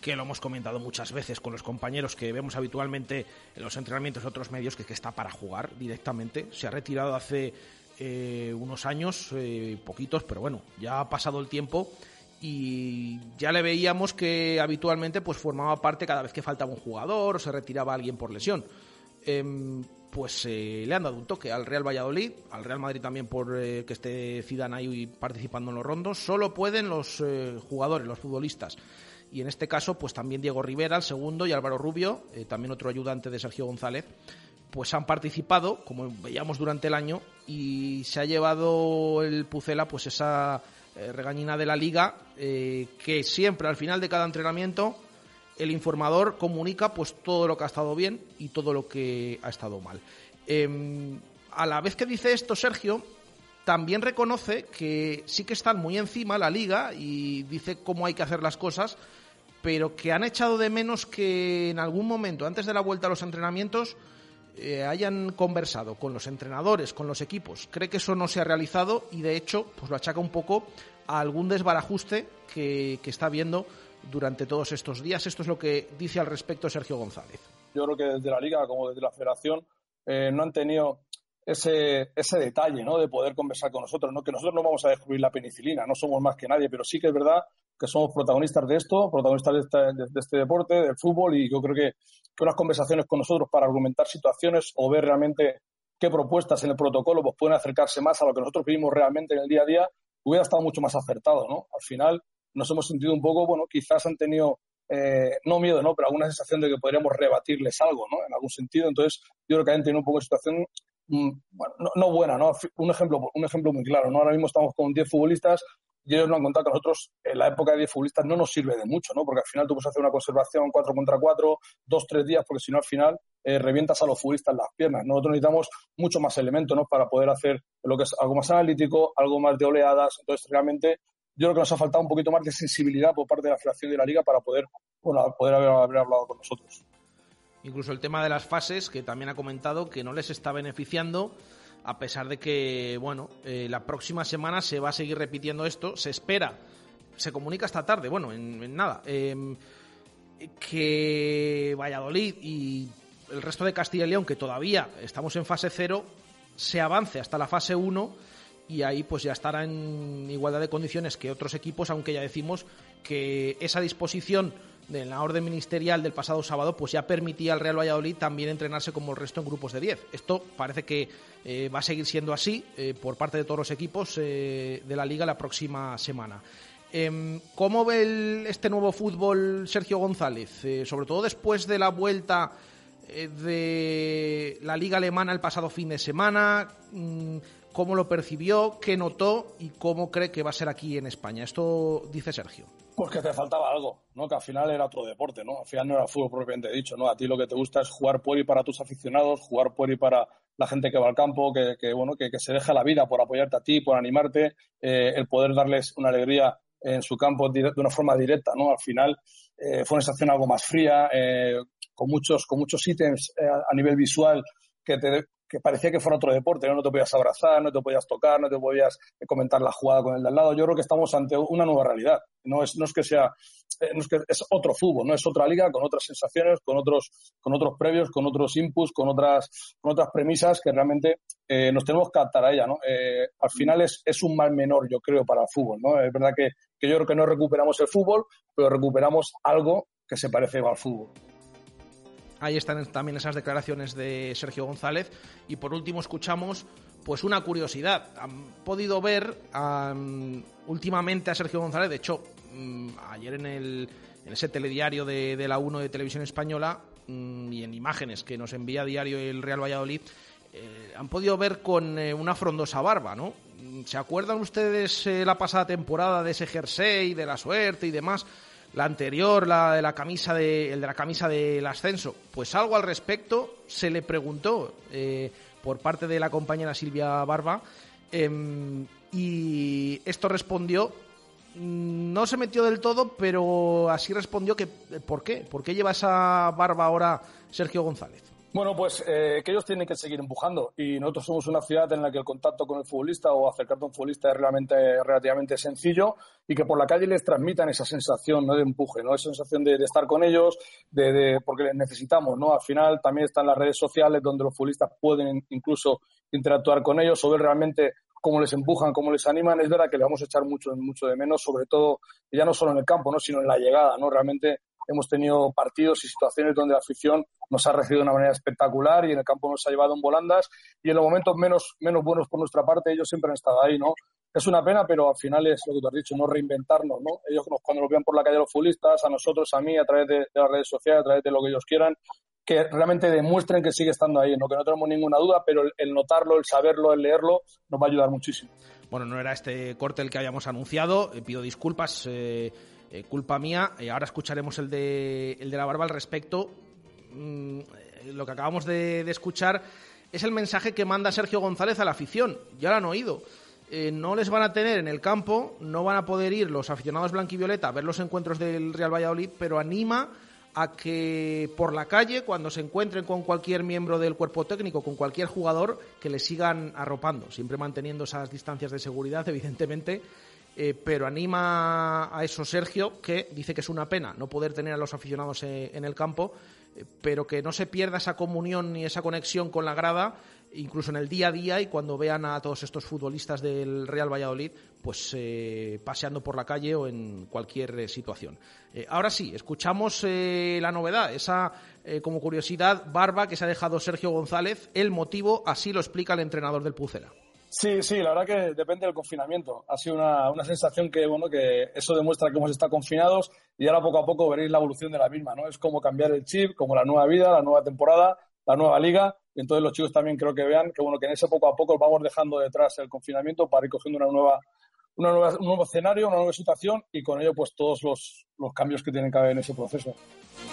que lo hemos comentado muchas veces con los compañeros que vemos habitualmente en los entrenamientos de otros medios, que está para jugar directamente. Se ha retirado hace eh, unos años, eh, poquitos, pero bueno, ya ha pasado el tiempo y ya le veíamos que habitualmente pues formaba parte cada vez que faltaba un jugador o se retiraba alguien por lesión. Em, pues eh, le han dado un toque al Real Valladolid, al Real Madrid también por eh, que esté Zidane ahí participando en los rondos. Solo pueden los eh, jugadores, los futbolistas. Y en este caso, pues también Diego Rivera, el segundo, y Álvaro Rubio, también otro ayudante de Sergio González, pues han participado, como veíamos durante el año, y se ha llevado el Pucela pues esa regañina de la liga que siempre al final de cada entrenamiento el informador comunica pues todo lo que ha estado bien y todo lo que ha estado mal. Em, a la vez que dice esto Sergio, también reconoce que sí que están muy encima la liga y dice cómo hay que hacer las cosas, pero que han echado de menos que en algún momento, antes de la vuelta a los entrenamientos, eh, hayan conversado con los entrenadores, con los equipos. Cree que eso no se ha realizado y de hecho pues lo achaca un poco a algún desbarajuste que, que está viendo durante todos estos días. Esto es lo que dice al respecto Sergio González. Yo creo que desde la Liga como desde la Federación eh, no han tenido ese, ese detalle ¿no? de poder conversar con nosotros. ¿no? Que nosotros no vamos a descubrir la penicilina, no somos más que nadie, pero sí que es verdad que somos protagonistas de esto, protagonistas de, este deporte, del fútbol, y yo creo que, que, unas conversaciones con nosotros para argumentar situaciones o ver realmente qué propuestas en el protocolo pues, pueden acercarse más a lo que nosotros vivimos realmente en el día a día, hubiera estado mucho más acertado. ¿no? Al final, nos hemos sentido un poco, bueno, quizás han tenido, eh, no miedo, ¿no? Pero alguna sensación de que podríamos rebatirles algo, ¿no? En algún sentido. Entonces, yo creo que han tenido un poco de situación, mm, bueno, no, buena, ¿no? Un ejemplo, un ejemplo muy claro, ¿no? Ahora mismo estamos con 10 futbolistas y ellos nos han contado que nosotros en la época de 10 futbolistas no nos sirve de mucho, ¿no? Porque al final tú puedes hacer una conservación 4 contra 4, 2, 3 días, porque si no al final eh, revientas a los futbolistas las piernas. Nosotros necesitamos mucho más elementos, ¿no? Para poder hacer lo que es algo más analítico, algo más de oleadas. Entonces, realmente yo creo que nos ha faltado un poquito más de sensibilidad por parte de la Federación de la Liga para poder, poder haber, hablado con nosotros. Incluso el tema de las fases, que también ha comentado que no les está beneficiando, a pesar de que, bueno, eh, la próxima semana se va a seguir repitiendo esto, se espera, se comunica esta tarde, bueno, en, nada, em, que Valladolid y el resto de Castilla y León, que todavía estamos en fase cero, se avance hasta la fase 1 y ahí pues ya estará en igualdad de condiciones que otros equipos, aunque ya decimos que esa disposición de la orden ministerial del pasado sábado pues ya permitía al Real Valladolid también entrenarse como el resto en grupos de 10. Esto parece que eh, va a seguir siendo así eh, por parte de todos los equipos eh, de la liga la próxima semana. Em, ¿Cómo ve este nuevo fútbol Sergio González? sobre todo después de la vuelta de la liga alemana el pasado fin de semana. Mm, cómo lo percibió, qué notó y cómo cree que va a ser aquí en España. Esto dice Sergio. Pues que te faltaba algo, ¿no? Que al final era otro deporte, ¿no? Al final no era fútbol propiamente dicho, ¿no? A ti lo que te gusta es jugar por para tus aficionados, jugar por para la gente que va al campo, que, bueno, que, se deja la vida por apoyarte a ti, por animarte, eh, el poder darles una alegría en su campo de una forma directa, ¿no? Al final eh, fue una sensación algo más fría, eh, con muchos, con muchos ítems a nivel visual que te, que parecía que fuera otro deporte, ¿no? te podías abrazar, no te podías tocar, no te podías comentar la jugada con el de al lado. Yo creo que estamos ante una nueva realidad. No es, no es que sea, eh, no es que es otro fútbol, no es otra liga con otras sensaciones, con otros, con otros previos, con otros inputs, con otras, con otras premisas que realmente eh, nos tenemos que adaptar a ella, ¿no? Eh, al final es, es un mal menor, yo creo, para el fútbol, ¿no? Es verdad que, que yo creo que no recuperamos el fútbol, pero recuperamos algo que se parece al fútbol. Ahí están también esas declaraciones de Sergio González. Y por último escuchamos pues una curiosidad. Han podido ver últimamente a Sergio González, de hecho, mm, ayer en, el, en ese telediario de, la 1 de Televisión Española mm, y en imágenes que nos envía diario el Real Valladolid, eh, han podido ver con eh, una frondosa barba, ¿no? ¿Se acuerdan ustedes eh, la pasada temporada de ese jersey, de la suerte y demás? La anterior, la de la camisa de, el de la camisa del ascenso. Pues algo al respecto se le preguntó eh, por parte de la compañera Silvia Barba em, y esto respondió mm, no se metió del todo, pero así respondió que ¿por qué? ¿Por qué lleva esa barba ahora Sergio González? Bueno, pues eh, que ellos tienen que seguir empujando y nosotros somos una ciudad en la que el contacto con el futbolista o acercarte a un futbolista es realmente, relativamente sencillo y que por la calle les transmitan esa sensación ¿no? de empuje, ¿no? esa sensación de, estar con ellos, de, de, porque necesitamos, ¿no? Al final también están las redes sociales donde los futbolistas pueden incluso interactuar con ellos o ver realmente cómo les empujan, cómo les animan. Es verdad que le vamos a echar mucho, mucho de menos, sobre todo ya no solo en el campo, ¿no? sino en la llegada, ¿no? Realmente hemos tenido partidos y situaciones donde la afición nos ha recibido de una manera espectacular y en el campo nos ha llevado en volandas y en los momentos menos, menos buenos por nuestra parte ellos siempre han estado ahí, ¿no? Es una pena, pero al final es lo que tú has dicho, no reinventarnos, ¿no? Ellos cuando nos vean por la calle los futbolistas, a nosotros, a mí, a través de, las redes sociales, a través de lo que ellos quieran, que realmente demuestren que sigue estando ahí, ¿no? que no tenemos ninguna duda, pero el, notarlo, el saberlo, el leerlo, nos va a ayudar muchísimo. Bueno, no era este corte el que habíamos anunciado, eh, pido disculpas. Eh, eh, culpa mía. Eh, ahora escucharemos el de, el de la barba al respecto. Mm, eh, lo que acabamos de, escuchar es el mensaje que manda Sergio González a la afición. Ya lo han oído. no les van a tener en el campo, no van a poder ir los aficionados blanquivioleta a ver los encuentros del Real Valladolid, pero anima a que por la calle, cuando se encuentren con cualquier miembro del cuerpo técnico, con cualquier jugador, que le sigan arropando, siempre manteniendo esas distancias de seguridad, evidentemente, eh, pero anima a eso Sergio, que dice que es una pena no poder tener a los aficionados eh, en el campo, eh, pero que no se pierda esa comunión ni esa conexión con la grada, incluso en el día a día y cuando vean a todos estos futbolistas del Real Valladolid, pues paseando por la calle o en cualquier situación. ahora sí, escuchamos la novedad, esa como curiosidad barba que se ha dejado Sergio González, el motivo así lo explica el entrenador del Pucela. Sí, sí, la verdad que depende del confinamiento. Ha sido una, una, sensación que, bueno, que eso demuestra que hemos estado confinados y ahora poco a poco veréis la evolución de la misma, ¿no? Es como cambiar el chip, como la nueva vida, la nueva temporada, la nueva liga. Y entonces los chicos también creo que vean que, bueno, que en ese poco a poco vamos dejando detrás el confinamiento para ir cogiendo una nueva, una nueva, un nuevo escenario, una nueva situación y con ello, pues todos los, los cambios que tienen que haber en ese proceso.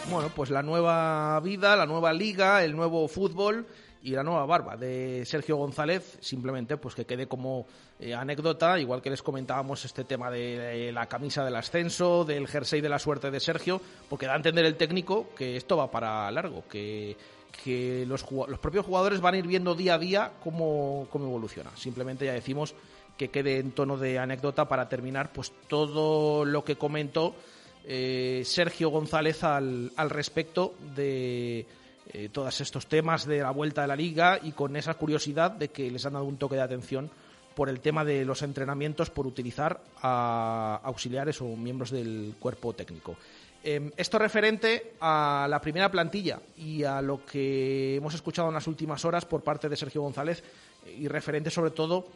Bueno, pues la nueva vida, la nueva liga, el nuevo fútbol y la nueva barba de Sergio González, simplemente pues que quede como eh, anécdota, igual que les comentábamos este tema de, la camisa del ascenso, del jersey de la suerte de Sergio, porque da a entender el técnico que esto va para largo, que, que los, los propios jugadores van a ir viendo día a día cómo, cómo evoluciona. Simplemente ya decimos que quede en tono de anécdota para terminar pues todo lo que comentó eh, Sergio González al, al respecto de eh, todos estos temas de la vuelta de la liga y con esa curiosidad de que les han dado un toque de atención por el tema de los entrenamientos por utilizar a auxiliares o miembros del cuerpo técnico. Em, esto referente a la primera plantilla y a lo que hemos escuchado en las últimas horas por parte de Sergio González y referente sobre todo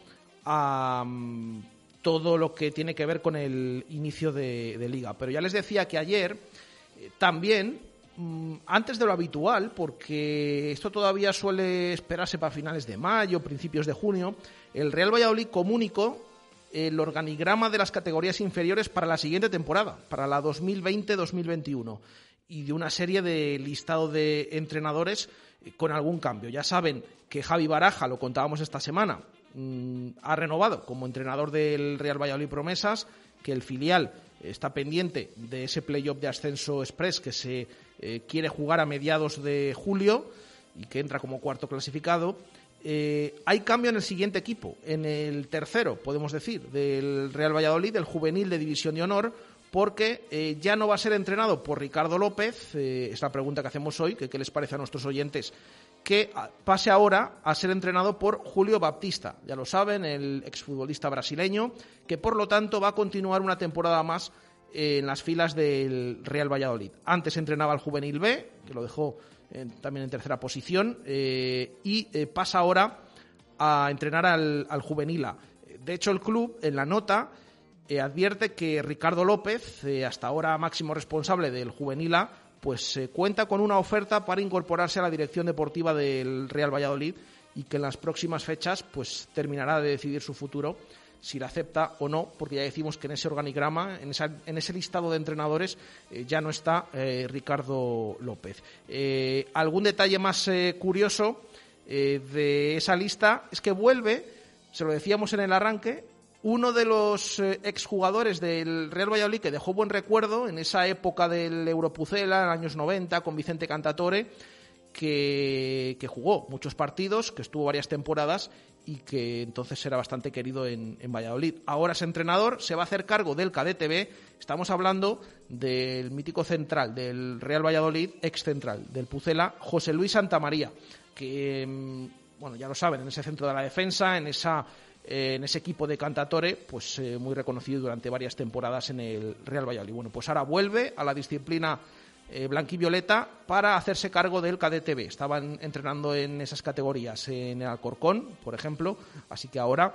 a mm, todo lo que tiene que ver con el inicio de, liga. Pero ya les decía que ayer eh, también antes de lo habitual, porque esto todavía suele esperarse para finales de mayo, principios de junio, el Real Valladolid comunicó el organigrama de las categorías inferiores para la siguiente temporada, para la 2020-2021, y de una serie de listado de entrenadores eh, con algún cambio. Ya saben que Javi Baraja, lo contábamos esta semana, mm, ha renovado como entrenador del Real Valladolid Promesas, que el filial está pendiente de ese playoff de ascenso express que se eh, quiere jugar a mediados de julio y que entra como cuarto clasificado. Eh, hay cambio en el siguiente equipo, en el tercero, podemos decir, del Real Valladolid, del juvenil de División de Honor, porque eh, ya no va a ser entrenado por Ricardo López, es la pregunta que hacemos hoy, que qué les parece a nuestros oyentes, que pase ahora a ser entrenado por Julio Baptista, ya lo saben, el exfutbolista brasileño, que por lo tanto va a continuar una temporada más en las filas del Real Valladolid. Antes entrenaba al Juvenil B, que lo dejó también en tercera posición, eh, y eh, pasa ahora a entrenar al, Juvenil A. De hecho, el club, en la nota, eh, advierte que Ricardo López, hasta ahora máximo responsable del Juvenil A, pues cuenta con una oferta para incorporarse a la dirección deportiva del Real Valladolid y que en las próximas fechas pues terminará de decidir su futuro si la acepta o no, porque ya decimos que en ese organigrama, en, en ese listado de entrenadores, eh, ya no está eh, Ricardo López. Eh, algún detalle más curioso de esa lista es que vuelve, se lo decíamos en el arranque, uno de los exjugadores del Real Valladolid que dejó buen recuerdo en esa época del Europucela, en años 90, con Vicente Cantatore, que, jugó muchos partidos, que estuvo varias temporadas y que entonces era bastante querido en, Valladolid. Ahora es entrenador, se va a hacer cargo del KDTB. Estamos hablando del mítico central del Real Valladolid, ex central del Pucela, José Luis Santamaría, que, mm, bueno, ya lo saben, en ese centro de la defensa, en esa eh, en ese equipo de Cantatore, pues eh, muy reconocido durante varias temporadas en el Real Valladolid. Bueno, pues ahora vuelve a la disciplina eh, blanquivioleta para hacerse cargo del KDTB. Estaban entrenando en esas categorías en el Alcorcón, por ejemplo, así que ahora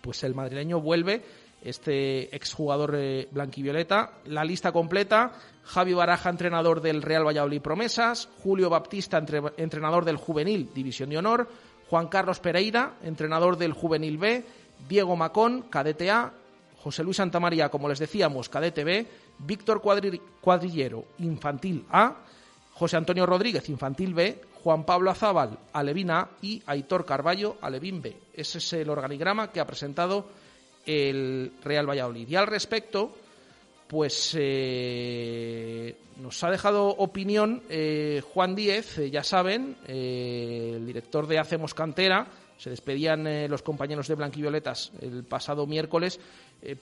pues el madrileño vuelve este exjugador eh, blanquivioleta. La lista completa, Javi Baraja, entrenador del Real Valladolid Promesas, Julio Baptista, entrenador del Juvenil División de Honor, Juan Carlos Pereira, entrenador del Juvenil B, Diego Macón, KDTA, José Luis Santamaría, como les decíamos, KDTB, Víctor Cuadrillero, Infantil A, José Antonio Rodríguez, Infantil B, Juan Pablo Azábal, Alevín A y Aitor Carballo, Alevín B. Ese es el organigrama que ha presentado el Real Valladolid. Y al respecto, pues eh, nos ha dejado opinión eh, Juan Díez, eh, ya saben, el director de Hacemos Cantera. Se despedían los compañeros de Blanquivioletas el pasado miércoles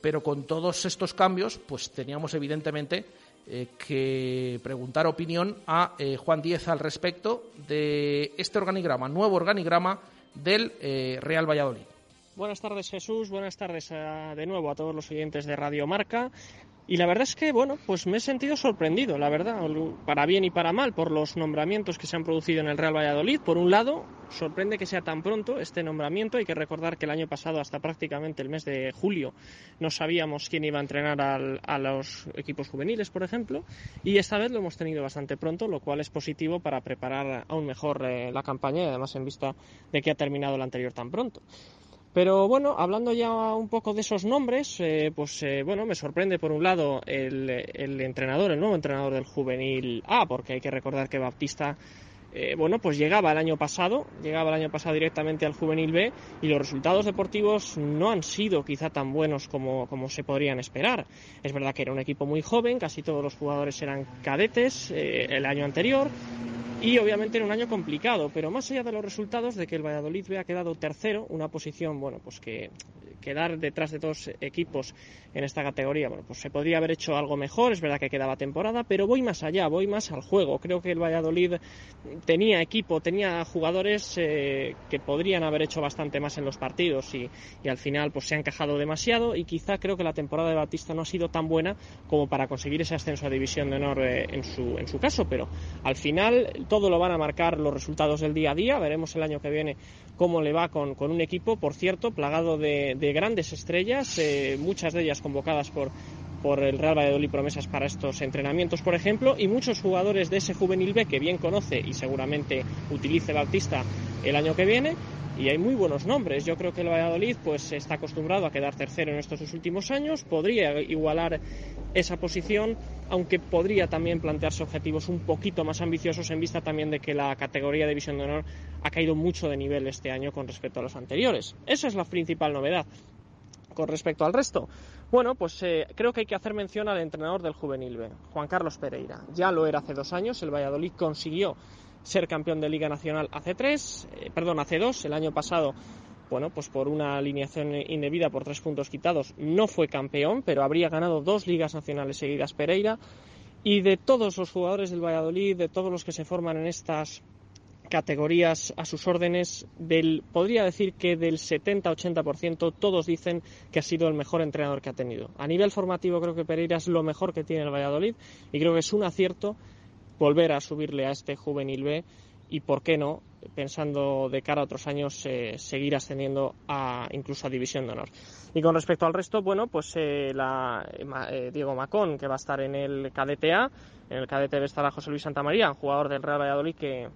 pero con todos estos cambios, pues teníamos evidentemente que preguntar opinión a Juan Díez al respecto de este organigrama, nuevo organigrama del Real Valladolid. Buenas tardes Jesús, buenas tardes de nuevo a todos los oyentes de Radio Marca. Y la verdad es que, bueno, pues me he sentido sorprendido, la verdad, para bien y para mal, por los nombramientos que se han producido en el Real Valladolid. Por un lado, sorprende que sea tan pronto este nombramiento. Hay que recordar que el año pasado, hasta prácticamente el mes de julio, no sabíamos quién iba a entrenar a los equipos juveniles, por ejemplo. Y esta vez lo hemos tenido bastante pronto, lo cual es positivo para preparar aún mejor eh, la campaña y además en vista de que ha terminado la anterior tan pronto. Pero bueno, hablando ya un poco de esos nombres, eh, pues eh, bueno, me sorprende por un lado el, el, entrenador, el nuevo entrenador del juvenil A, porque hay que recordar que Baptista, eh, bueno, pues llegaba el año pasado, llegaba el año pasado directamente al juvenil B y los resultados deportivos no han sido quizá tan buenos como, como se podrían esperar. Es verdad que era un equipo muy joven, casi todos los jugadores eran cadetes el año anterior y obviamente en un año complicado, pero más allá de los resultados de que el Valladolid ha quedado tercero, una posición, bueno, pues que quedar detrás de dos equipos en esta categoría, bueno, pues se podría haber hecho algo mejor, es verdad que quedaba temporada, pero voy más allá, voy más al juego. Creo que el Valladolid tenía equipo, tenía jugadores eh, que podrían haber hecho bastante más en los partidos y, al final pues se han encajado demasiado y quizá creo que la temporada de Batista no ha sido tan buena como para conseguir ese ascenso a División de Honor eh, en, su, en su caso, pero al final todo lo van a marcar los resultados del día a día. Veremos el año que viene cómo le va con, un equipo, por cierto, plagado de, grandes estrellas, eh, muchas de ellas convocadas por, por el Real Valladolid Promesas para estos entrenamientos, por ejemplo, y muchos jugadores de ese juvenil B que bien conoce y seguramente utilice Bautista el año que viene, y hay muy buenos nombres. Yo creo que el Valladolid pues está acostumbrado a quedar tercero en estos dos últimos años, podría igualar esa posición, aunque podría también plantearse objetivos un poquito más ambiciosos en vista también de que la categoría de División de Honor ha caído mucho de nivel este año con respecto a los anteriores. Esa es la principal novedad. Con respecto al resto, bueno, pues eh, creo que hay que hacer mención al entrenador del Juvenil B, Juan Carlos Pereira. Ya lo era hace dos años, el Valladolid consiguió ser campeón de Liga Nacional hace tres, eh, perdón, hace dos, el año pasado bueno, pues por una alineación indebida por tres puntos quitados no fue campeón, pero habría ganado dos ligas nacionales seguidas Pereira. Y de todos los jugadores del Valladolid, de todos los que se forman en estas categorías a sus órdenes, del, podría decir que del 70-80% todos dicen que ha sido el mejor entrenador que ha tenido. A nivel formativo creo que Pereira es lo mejor que tiene el Valladolid y creo que es un acierto volver a subirle a este juvenil B y, por qué no, pensando de cara a otros años, eh, seguir ascendiendo a incluso a División de Honor. Y con respecto al resto, bueno, pues eh, la, eh, Diego Macón, que va a estar en el KDTA, en el KDT estará José Luis Santamaría, un jugador del Real Valladolid que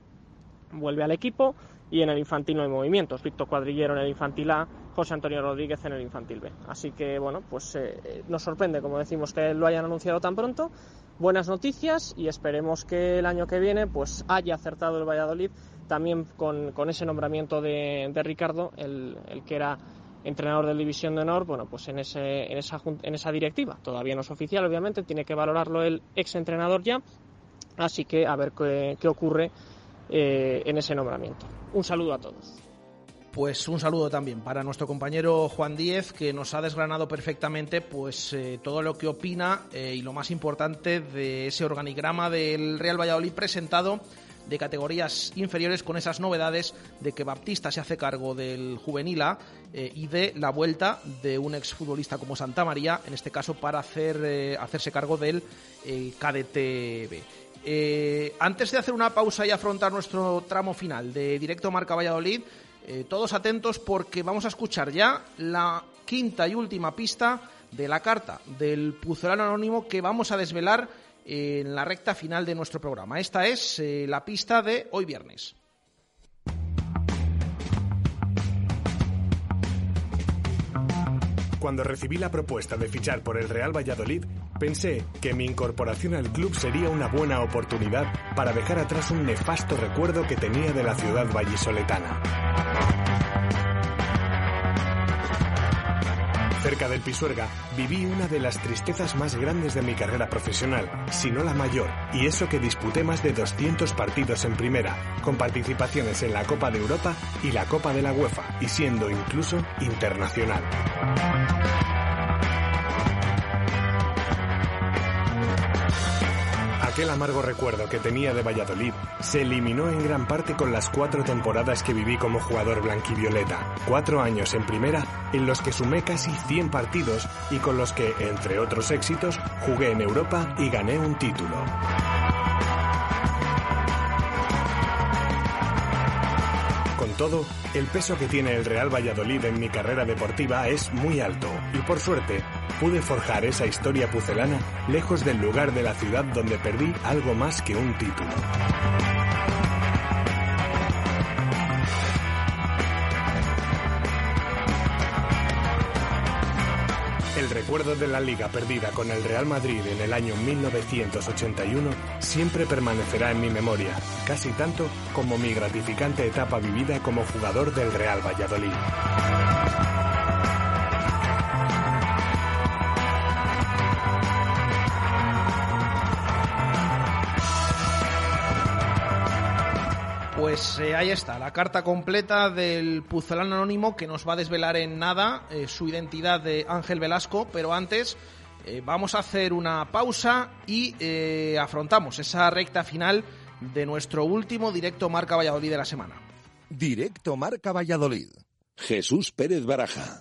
vuelve al equipo. y en el infantil no hay movimientos. Víctor Cuadrillero en el infantil A, José Antonio Rodríguez en el infantil B. Así que bueno, pues eh, nos sorprende, como decimos, que lo hayan anunciado tan pronto. Buenas noticias y esperemos que el año que viene pues haya acertado el Valladolid también con, ese nombramiento de, Ricardo, el, que era entrenador de División de Honor, bueno, pues en, ese, en, esa, en esa directiva. Todavía no es oficial, obviamente, tiene que valorarlo el ex entrenador ya. Así que a ver qué, ocurre eh, en ese nombramiento. Un saludo a todos. Pues un saludo también para nuestro compañero Juan Díez, que nos ha desgranado perfectamente pues eh, todo lo que opina eh, y lo más importante de ese organigrama del Real Valladolid presentado de categorías inferiores con esas novedades de que Baptista se hace cargo del juvenil A y de la vuelta de un exfutbolista como Santa María, en este caso para hacer, hacerse cargo del KDTB. Eh, antes de hacer una pausa y afrontar nuestro tramo final de directo Marca Valladolid, eh, todos atentos porque vamos a escuchar ya la quinta y última pista de la carta del Pucelano Anónimo que vamos a desvelar en la recta final de nuestro programa. Esta es eh, la pista de hoy viernes. Cuando recibí la propuesta de fichar por el Real Valladolid, pensé que mi incorporación al club sería una buena oportunidad para dejar atrás un nefasto recuerdo que tenía de la ciudad vallisoletana. Cerca del Pisuerga viví una de las tristezas más grandes de mi carrera profesional, si no la mayor, y eso que disputé más de 200 partidos en primera, con participaciones en la Copa de Europa y la Copa de la UEFA, y siendo incluso internacional. Aquel amargo recuerdo que tenía de Valladolid se eliminó en gran parte con las cuatro temporadas que viví como jugador blanquivioleta. Cuatro años en primera, en los que sumé casi 100 partidos y con los que, entre otros éxitos, jugué en Europa y gané un título. Todo, el peso que tiene el Real Valladolid en mi carrera deportiva es muy alto y por suerte pude forjar esa historia pucelana lejos del lugar de la ciudad donde perdí algo más que un título. Recuerdo de la liga perdida con el Real Madrid en el año 1981 siempre permanecerá en mi memoria, casi tanto como mi gratificante etapa vivida como jugador del Real Valladolid. Pues eh, ahí está, la carta completa del Puzelán Anónimo que nos va a desvelar en nada eh, su identidad de Ángel Velasco, pero antes eh, vamos a hacer una pausa y afrontamos esa recta final de nuestro último directo Marca Valladolid de la semana. Directo Marca Valladolid. Jesús Pérez Baraja.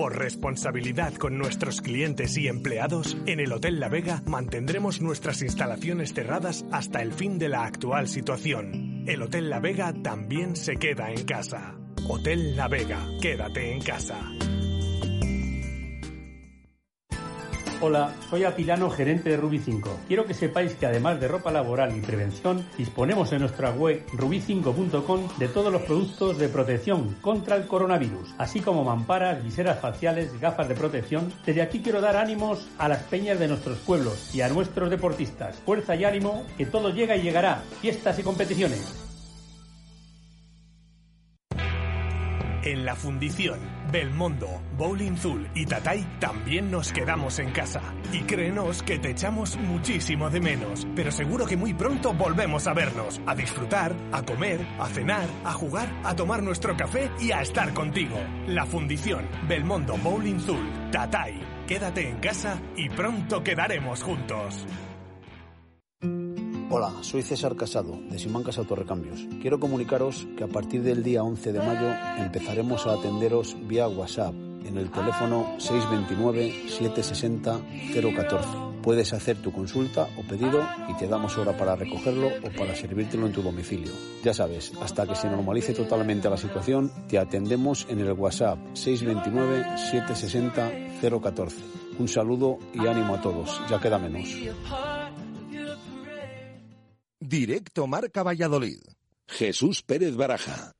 Por responsabilidad con nuestros clientes y empleados, en el Hotel La Vega mantendremos nuestras instalaciones cerradas hasta el fin de la actual situación. El Hotel La Vega también se queda en casa. Hotel La Vega, quédate en casa. Hola, soy Apilano, gerente de Ruby 5. Quiero que sepáis que además de ropa laboral y prevención, disponemos en nuestra web ruby5.com de todos los productos de protección contra el coronavirus, así como mamparas, viseras faciales, gafas de protección. Desde aquí quiero dar ánimos a las peñas de nuestros pueblos y a nuestros deportistas. Fuerza y ánimo, que todo llega y llegará. Fiestas y competiciones. En la fundición, Belmondo, Bowling Zul y Tatay también nos quedamos en casa. Y créenos que te echamos muchísimo de menos, pero seguro que muy pronto volvemos a vernos, a disfrutar, a comer, a cenar, a jugar, a tomar nuestro café y a estar contigo. La fundición, Belmondo, Bowling Zul, Tatay. Quédate en casa y pronto quedaremos juntos. Hola, soy César Casado, de Simancas Autorrecambios. Quiero comunicaros que a partir del día 11 de mayo empezaremos a atenderos vía WhatsApp en el teléfono 629-760-014. Puedes hacer tu consulta o pedido y te damos hora para recogerlo o para servírtelo en tu domicilio. Ya sabes, hasta que se normalice totalmente la situación, te atendemos en el WhatsApp 629-760-014. Un saludo y ánimo a todos, ya queda menos. Directo Marca Valladolid. Jesús Pérez Baraja.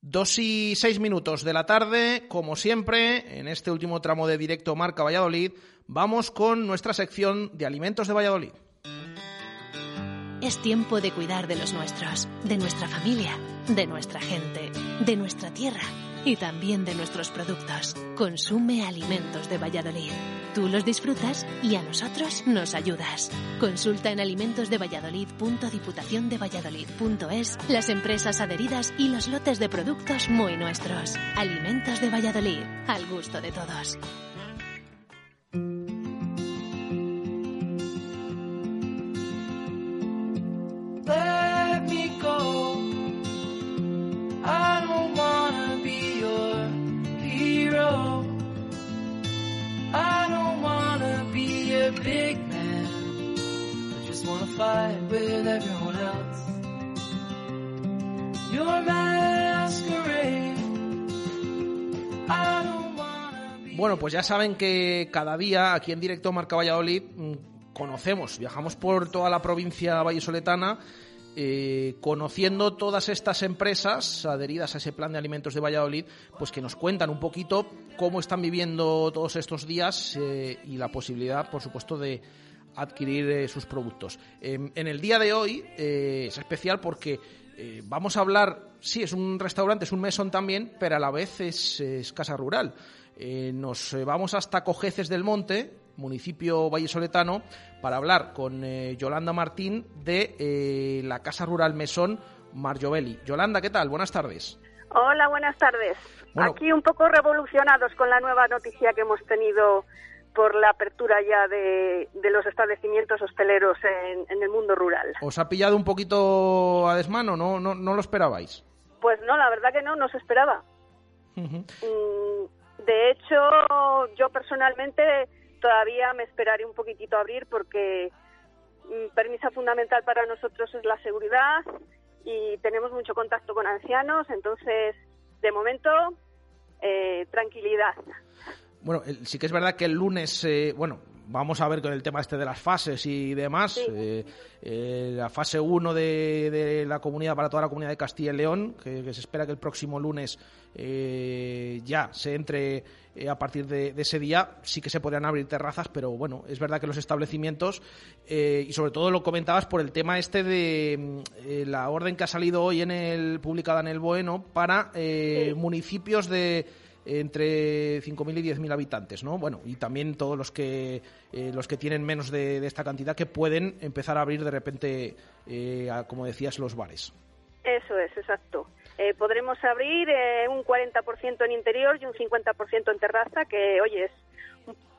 Dos y seis minutos de la tarde, como siempre, en este último tramo de Directo Marca Valladolid, vamos con nuestra sección de alimentos de Valladolid. Es tiempo de cuidar de los nuestros, de nuestra familia, de nuestra gente, de nuestra tierra y también de nuestros productos. Consume alimentos de Valladolid. Tú los disfrutas y a nosotros nos ayudas. Consulta en alimentosdevalladolid.diputaciondevalladolid.es las empresas adheridas y los lotes de productos muy nuestros. Alimentos de Valladolid, al gusto de todos. Big man. I just wanna fight with everyone else. Your masquerade. Bueno, pues ya saben que cada día aquí en directo Marca Valladolid mm, conocemos, viajamos por toda la provincia vallesoletana eh, conociendo todas estas empresas adheridas a ese plan de alimentos de Valladolid, pues que nos cuentan un poquito cómo están viviendo todos estos días eh, y la posibilidad, por supuesto, de adquirir eh, sus productos. Em, en el día de hoy es especial porque vamos a hablar, sí, es un restaurante, es un mesón también, pero a la vez es, es casa rural. Nos vamos hasta Cojeces del Monte, municipio vallesoletano, para hablar con eh, Yolanda Martín de eh, la Casa Rural Mesón Marjovelli. Yolanda, ¿qué tal? Buenas tardes. Hola, buenas tardes. Bueno. Aquí un poco revolucionados con la nueva noticia que hemos tenido por la apertura ya de, de los establecimientos hosteleros en, en el mundo rural. ¿Os ha pillado un poquito a desmano? ¿No, no, no lo esperabais? Pues no, la verdad que no, no se esperaba. Mm, De hecho, yo personalmente todavía me esperaré un poquitito a abrir porque mm, permisa fundamental para nosotros es la seguridad y tenemos mucho contacto con ancianos, entonces, de momento, eh, tranquilidad. Bueno, sí que es verdad que el lunes, eh, bueno, vamos a ver con el tema este de las fases y demás. eh, eh, la fase 1 de, de la comunidad para toda la comunidad de Castilla y León, que, que se espera que el próximo lunes eh, ya se entre eh, a partir de, de ese día. Sí que se podrían abrir terrazas, pero bueno, es verdad que los establecimientos, eh, y sobre todo lo comentabas por el tema este de mm, eh, la orden que ha salido hoy en el publicada en el Bueno para eh, municipios de entre 5.000 y 10.000 habitantes, ¿no? Bueno, y también todos los que eh, los que tienen menos de, de esta cantidad que pueden empezar a abrir de repente, eh, a, como decías, los bares. Eso es, exacto. Eh, podremos abrir eh, un 40% en interior y un 50% en terraza, que, oye, es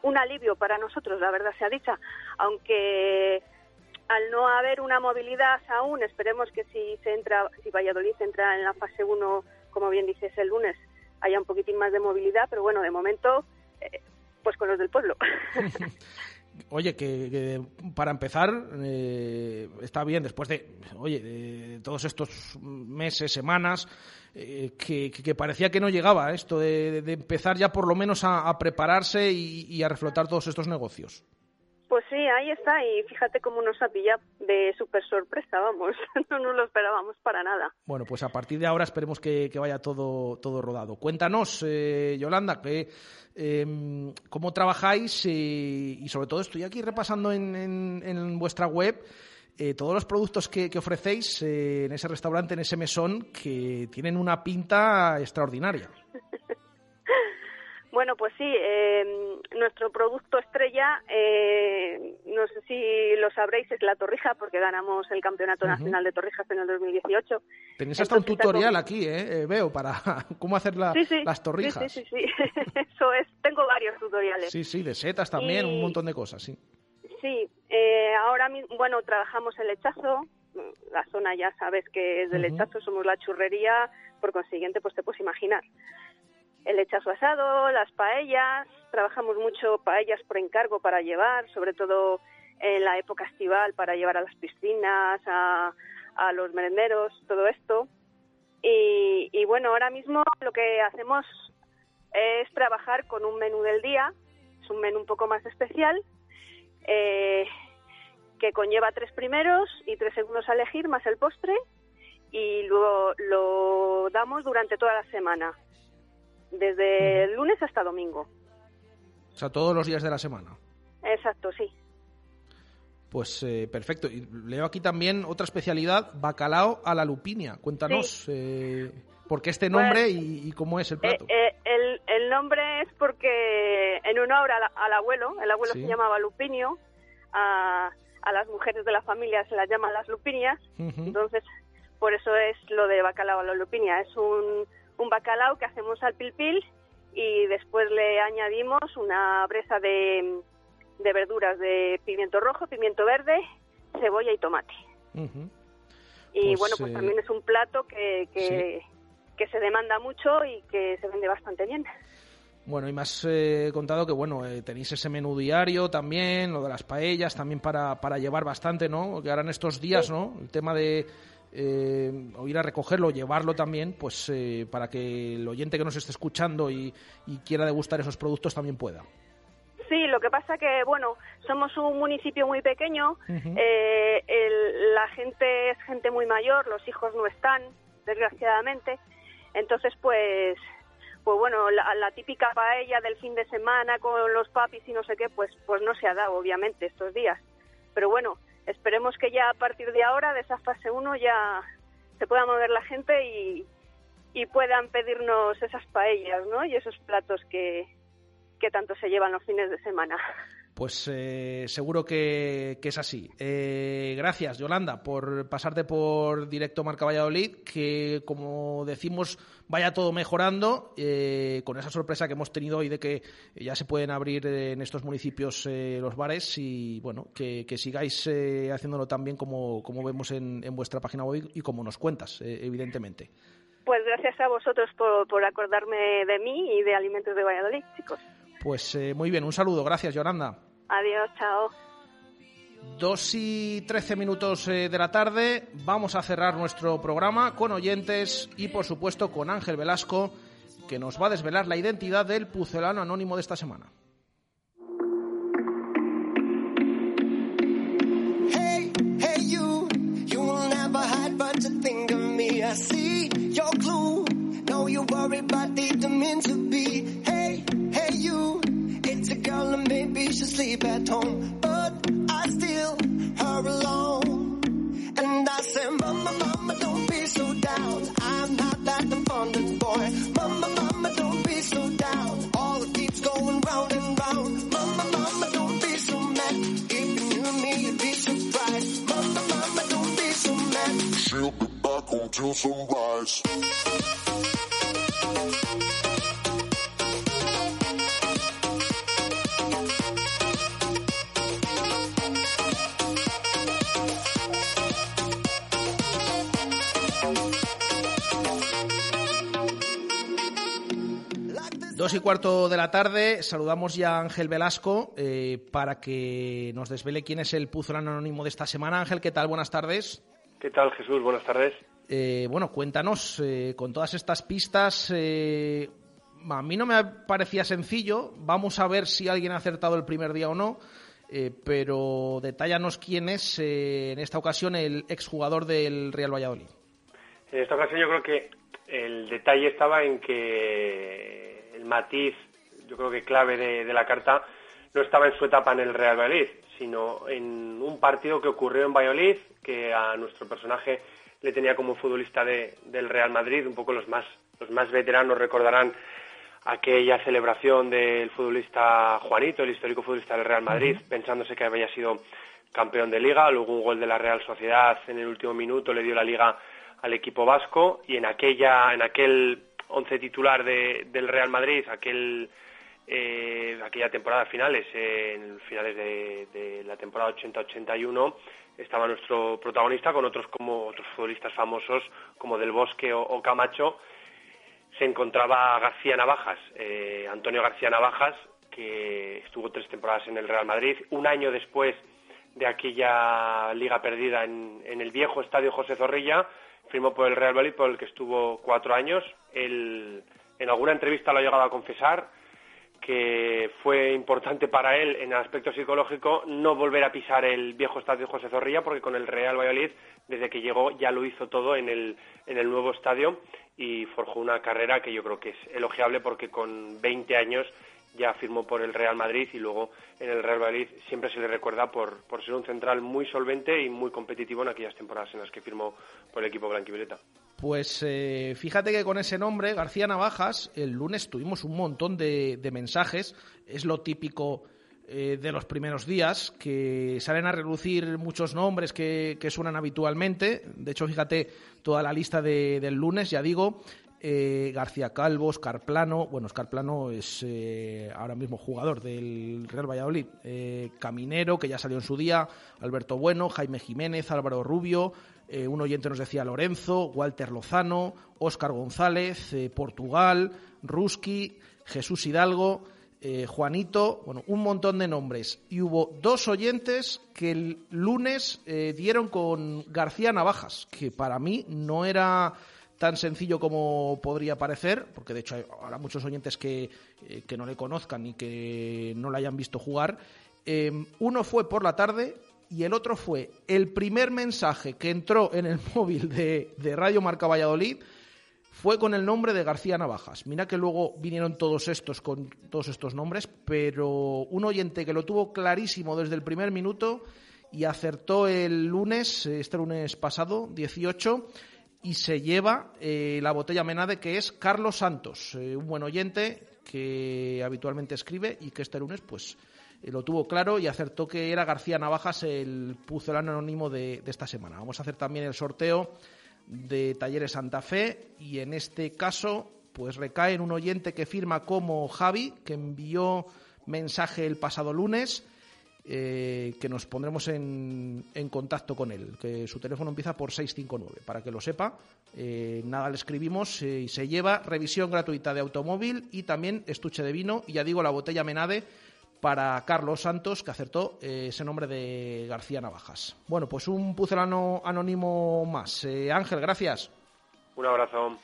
un- alivio para nosotros, la verdad sea dicha. Aunque al no haber una movilidad aún, esperemos que si se entra, si Valladolid entra en la fase 1, como bien dices, el lunes, haya un poquitín más de movilidad, pero bueno, de momento, eh, pues con los del pueblo. (laughs) Oye, que, que para empezar eh, está bien después de, oye, de todos estos meses, semanas, eh, que, parecía que no llegaba esto de, de empezar ya por lo menos a, a prepararse y, y a reflotar todos estos negocios. Pues sí, ahí está, y fíjate cómo nos ha pillado de súper sorpresa, vamos, (laughs) no nos lo esperábamos para nada. Bueno, pues a partir de ahora esperemos que, que vaya todo, todo rodado. Cuéntanos, eh, Yolanda, que, eh, cómo trabajáis eh, y sobre todo estoy aquí repasando en, en- en vuestra web eh, todos los productos que, que ofrecéis eh, en ese restaurante, en ese mesón, que tienen una pinta extraordinaria. (laughs) Bueno, pues sí, eh, nuestro producto estrella, eh, no sé si lo sabréis, es la torrija, porque ganamos el Campeonato. Nacional de Torrijas en el 2018. Tenéis hasta un tutorial aquí, ¿eh? Eh, veo, para (laughs) cómo hacer la- Sí, sí, las torrijas. Sí, sí, sí, (laughs) Eso es, tengo varios tutoriales. Sí, sí, de setas también, Y- un montón de cosas, sí. Sí, eh, ahora mismo, bueno, trabajamos el lechazo. La zona ya sabes que es del lechazo, somos la churrería, por consiguiente, pues te puedes imaginar. El lechazo asado, las paellas, trabajamos mucho paellas por encargo para llevar, sobre todo en la época estival para llevar a las piscinas, a, los merenderos, todo esto. Y, y bueno, ahora mismo lo que hacemos es trabajar con un menú del día, es un menú un poco más especial, eh, que conlleva tres primeros y tres segundos a elegir, más el postre, y luego lo damos durante toda la semana, desde el lunes hasta domingo. O sea, todos los días de la semana. Exacto, sí. Pues eh, perfecto. Y leo aquí también otra especialidad, bacalao a la lupinia. Cuéntanos eh, por qué este nombre y, y cómo es el Eh, plato. eh, el, el nombre es porque en honor al, al abuelo, el abuelo Sí. se llamaba Lupinio, a, a las mujeres de la familia se las llaman las lupinias, entonces por eso es lo de bacalao a la lupinia. Es un, un bacalao que hacemos al pil pil y después le añadimos una breza de, de verduras de pimiento rojo, pimiento verde, cebolla y tomate. Y Pues, bueno, pues eh, también es un plato que, que, que se demanda mucho y que se vende bastante bien. Bueno, y me has eh, contado que bueno, eh, tenéis ese menú diario también, lo de las paellas también para, para llevar bastante, ¿no? Que ahora en estos días, ¿no? El tema de eh, o ir a recogerlo, llevarlo también, pues eh, para que el oyente que nos esté escuchando y, y quiera degustar esos productos también pueda. Sí, lo que pasa que, bueno, somos un municipio muy pequeño, eh, el- la gente es gente muy mayor, los hijos no están, desgraciadamente, entonces pues, pues bueno, la, la típica paella del fin de semana con los papis y no sé qué, pues, pues no se ha dado, obviamente, estos días. Pero bueno, esperemos que ya a partir de ahora, de esa fase 1, ya se pueda mover la gente y, y puedan pedirnos esas paellas, ¿no? Y esos platos que, que tanto se llevan los fines de semana. Pues eh, seguro que, es así. Eh, gracias, Yolanda, por pasarte por directo Marca Valladolid, que como decimos vaya todo mejorando, eh, con esa sorpresa que hemos tenido hoy de que ya se pueden abrir en estos municipios eh, los bares y bueno, que, sigáis eh, haciéndolo tan bien como, como vemos en, en vuestra página web y como nos cuentas, eh, evidentemente. Pues gracias a vosotros por, por acordarme de mí y de Alimentos de Valladolid, chicos. Pues eh, muy bien, un saludo, gracias, Yolanda. Adiós, chao. Dos y trece minutos eh, de la tarde, vamos a cerrar nuestro programa con oyentes y por supuesto con Ángel Velasco, que nos va a desvelar la identidad del pucelano anónimo de esta semana. Hey, hey, you, you will never hide but to think of me. I see your clue. No, you worry, but they don't maybe she'll sleep at home. But I still her alone. And I say, Mama, Mama, don't be so down. I'm not that abundant boy. Mama, Mama, don't be so down. All it keeps going round and round. Mama, Mama, don't be so mad. If you knew me, you'd be surprised. Mama, Mama, don't be so mad. She'll be back until sunrise. Dos y cuarto de la tarde, saludamos ya a Ángel Velasco eh, para que nos desvele quién es el pucelano anónimo de esta semana. Ángel, ¿qué tal? Buenas tardes. ¿Qué tal, Jesús? Buenas tardes. Eh, bueno, cuéntanos, eh, con todas estas pistas, a mí no me parecía sencillo. Vamos a ver si alguien ha acertado el primer día o no. eh, pero detállanos quién es eh, en esta ocasión el exjugador del Real Valladolid. En esta ocasión yo creo que el detalle estaba en que el matiz, yo creo que clave de, de la carta, no estaba en su etapa en el Real Valladolid, sino en un partido que ocurrió en Valladolid, que a nuestro personaje le tenía como futbolista del Real Madrid, un poco los más, los más veteranos recordarán aquella celebración del futbolista Juanito, el histórico futbolista del Real Madrid, pensándose que había sido campeón de liga, luego un gol de la Real Sociedad en el último minuto le dio la liga al equipo vasco y en aquella en aquel once titular del Real Madrid, aquel eh, aquella temporada finales, en finales de, la temporada 80-81, estaba nuestro protagonista con otros como otros futbolistas famosos como Del Bosque o Camacho se encontraba García Navajas, eh, Antonio García Navajas, que estuvo tres temporadas en el Real Madrid. Un año después de aquella liga perdida en, el viejo estadio José Zorrilla, firmó por el Real Madrid, por el que estuvo cuatro años. En alguna entrevista lo ha llegado a confesar que fue importante para él en el aspecto psicológico no volver a pisar el viejo estadio José Zorrilla porque con el Real Valladolid desde que llegó ya lo hizo todo en el nuevo estadio y forjó una carrera que yo creo que es elogiable porque con 20 años ya firmó por el Real Madrid y luego en el Real Madrid siempre se le recuerda por, por ser un central muy solvente y muy competitivo en aquellas temporadas en las que firmó por el equipo blanquivioleta. Pues eh, fíjate que con ese nombre, García Navajas, el lunes tuvimos un montón de, de mensajes. Es lo típico eh, de los primeros días, que salen a relucir muchos nombres que, suenan habitualmente. De hecho, fíjate toda la lista del lunes, ya digo. Eh, García Calvo, Oscar Plano, bueno, Oscar Plano es eh, ahora mismo jugador del Real Valladolid, Caminero, que ya salió en su día, Alberto Bueno, Jaime Jiménez, Álvaro Rubio, un oyente nos decía Lorenzo, Walter Lozano, Óscar González, Portugal, Ruski, Jesús Hidalgo, eh, Juanito, bueno, un montón de nombres. Y hubo dos oyentes que el lunes eh, dieron con García Navajas, que para mí no era tan sencillo como podría parecer, porque de hecho ahora muchos oyentes que, eh, que, no le conozcan y que no le hayan visto jugar. uno fue por la tarde y el otro fue el primer mensaje que entró en el (laughs) móvil de, de Radio Marca Valladolid fue con el nombre de García Navajas. Mira que luego vinieron todos estos con todos estos nombres, pero un oyente que lo tuvo clarísimo desde el primer minuto y acertó el lunes, este lunes pasado, 18, y se lleva eh, la botella Menade, que es Carlos Santos, eh, un buen oyente que habitualmente escribe y que este lunes, pues, eh, lo tuvo claro y acertó que era García Navajas el pucelano anónimo de, de esta semana. Vamos a hacer también el sorteo de Talleres Santa Fe y en este caso pues recae en un oyente que firma como Javi, que envió mensaje el pasado lunes, eh, que nos pondremos en, en, contacto con él, que su teléfono empieza por 659, para que lo sepa. Eh, nada le escribimos eh, y se lleva revisión gratuita de automóvil y también estuche de vino, y ya digo, la botella Menade para Carlos Santos, que acertó ese nombre de García Navajas. Bueno, pues un pucelano anónimo más. Ángel, gracias. Un abrazo.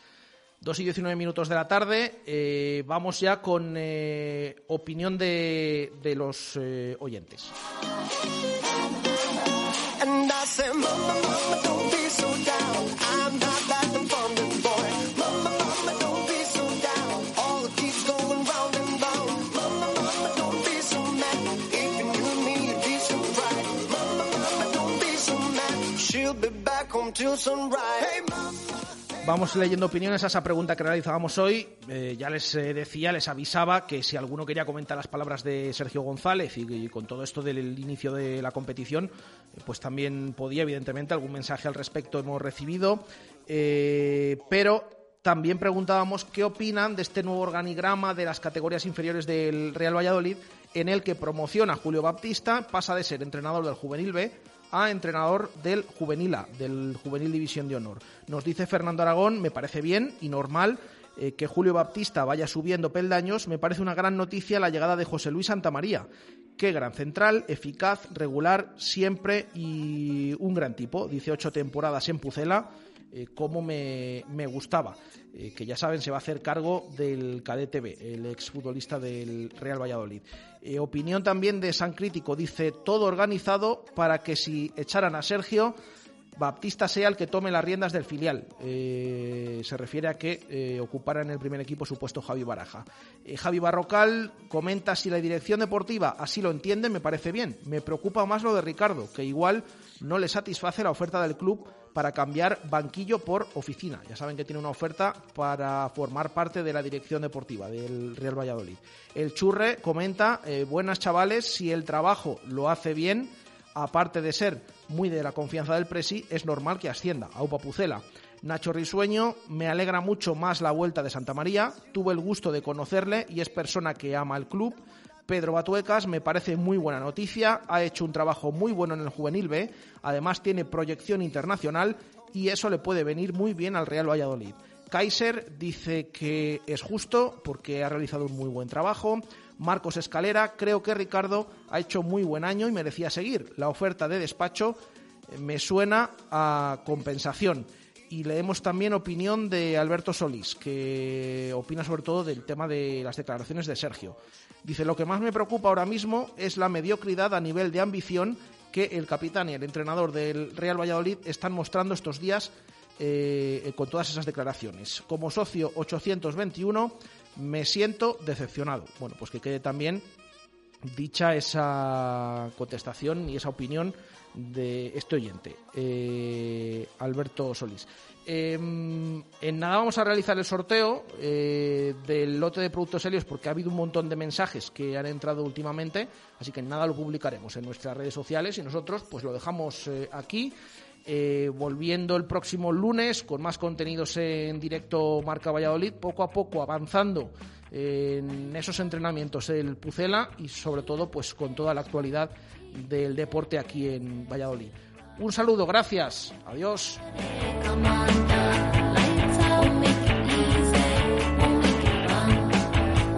Dos y diecinueve minutos de la tarde. Eh, vamos ya con opinión de, de los oyentes. Vamos leyendo opiniones a esa pregunta que realizábamos hoy. Eh, ya les eh, decía, les avisaba que si alguno quería comentar las palabras de Sergio González y, con todo esto del inicio de la competición, eh, pues también podía, evidentemente, algún mensaje al respecto hemos recibido. pero también preguntábamos qué opinan de este nuevo organigrama de las categorías inferiores del Real Valladolid, en el que promociona Julio Baptista, pasa de ser entrenador del Juvenil B a entrenador del Juvenil A, del Juvenil División de Honor. Nos dice Fernando Aragón, me parece bien y normal eh, que Julio Baptista vaya subiendo peldaños, me parece una gran noticia la llegada de José Luis Santamaría. Qué gran central, eficaz, regular, siempre y un gran tipo. Dice ocho temporadas en Pucela, eh, como me, gustaba. Eh, que ya saben, se va a hacer cargo del KDTV, el exfutbolista del Real Valladolid. Eh, opinión también de San Crítico, dice todo organizado para que si echaran a Sergio Baptista sea el que tome las riendas del filial. Eh, se refiere a que eh, ocupara en el primer equipo su puesto Javi Baraja. Eh, Javi Barrocal comenta si la dirección deportiva así lo entiende, me parece bien. Me preocupa más lo de Ricardo, que igual no le satisface la oferta del club para cambiar banquillo por oficina. Ya saben que tiene una oferta para formar parte de la dirección deportiva del Real Valladolid. El Churre comenta, buenas chavales, si el trabajo lo hace bien, aparte de ser muy de la confianza del Presi, es normal que ascienda. Aupa Pucela. Nacho Risueño, me alegra mucho más la vuelta de Santa María. Tuve el gusto de conocerle y es persona que ama el club. Pedro Batuecas, me parece muy buena noticia. Ha hecho un trabajo muy bueno en el Juvenil B. Además, tiene proyección internacional y eso le puede venir muy bien al Real Valladolid. Kaiser dice que es justo porque ha realizado un muy buen trabajo. Marcos Escalera, creo que Ricardo ha hecho muy buen año y merecía seguir. La oferta de despacho eh, me suena a compensación. Y leemos también opinión de Alberto Solís, que opina sobre todo del tema de las declaraciones de Sergio. Dice, lo que más me preocupa ahora mismo es la mediocridad a nivel de ambición que el capitán y el entrenador del Real Valladolid están mostrando estos días eh, con todas esas declaraciones. Como socio 821 me siento decepcionado. Bueno, pues que quede también dicha esa contestación y esa opinión de este oyente, eh, Alberto Solís. Em, en nada vamos a realizar el sorteo eh, del lote de productos Helios porque ha habido un montón de mensajes que han entrado últimamente, así que en nada lo publicaremos en nuestras redes sociales y nosotros pues lo dejamos eh, aquí eh, volviendo el próximo lunes con más contenidos en directo Marca Valladolid, poco a poco avanzando en esos entrenamientos el Pucela y sobre todo pues con toda la actualidad del deporte aquí en Valladolid. Un saludo, gracias, adiós.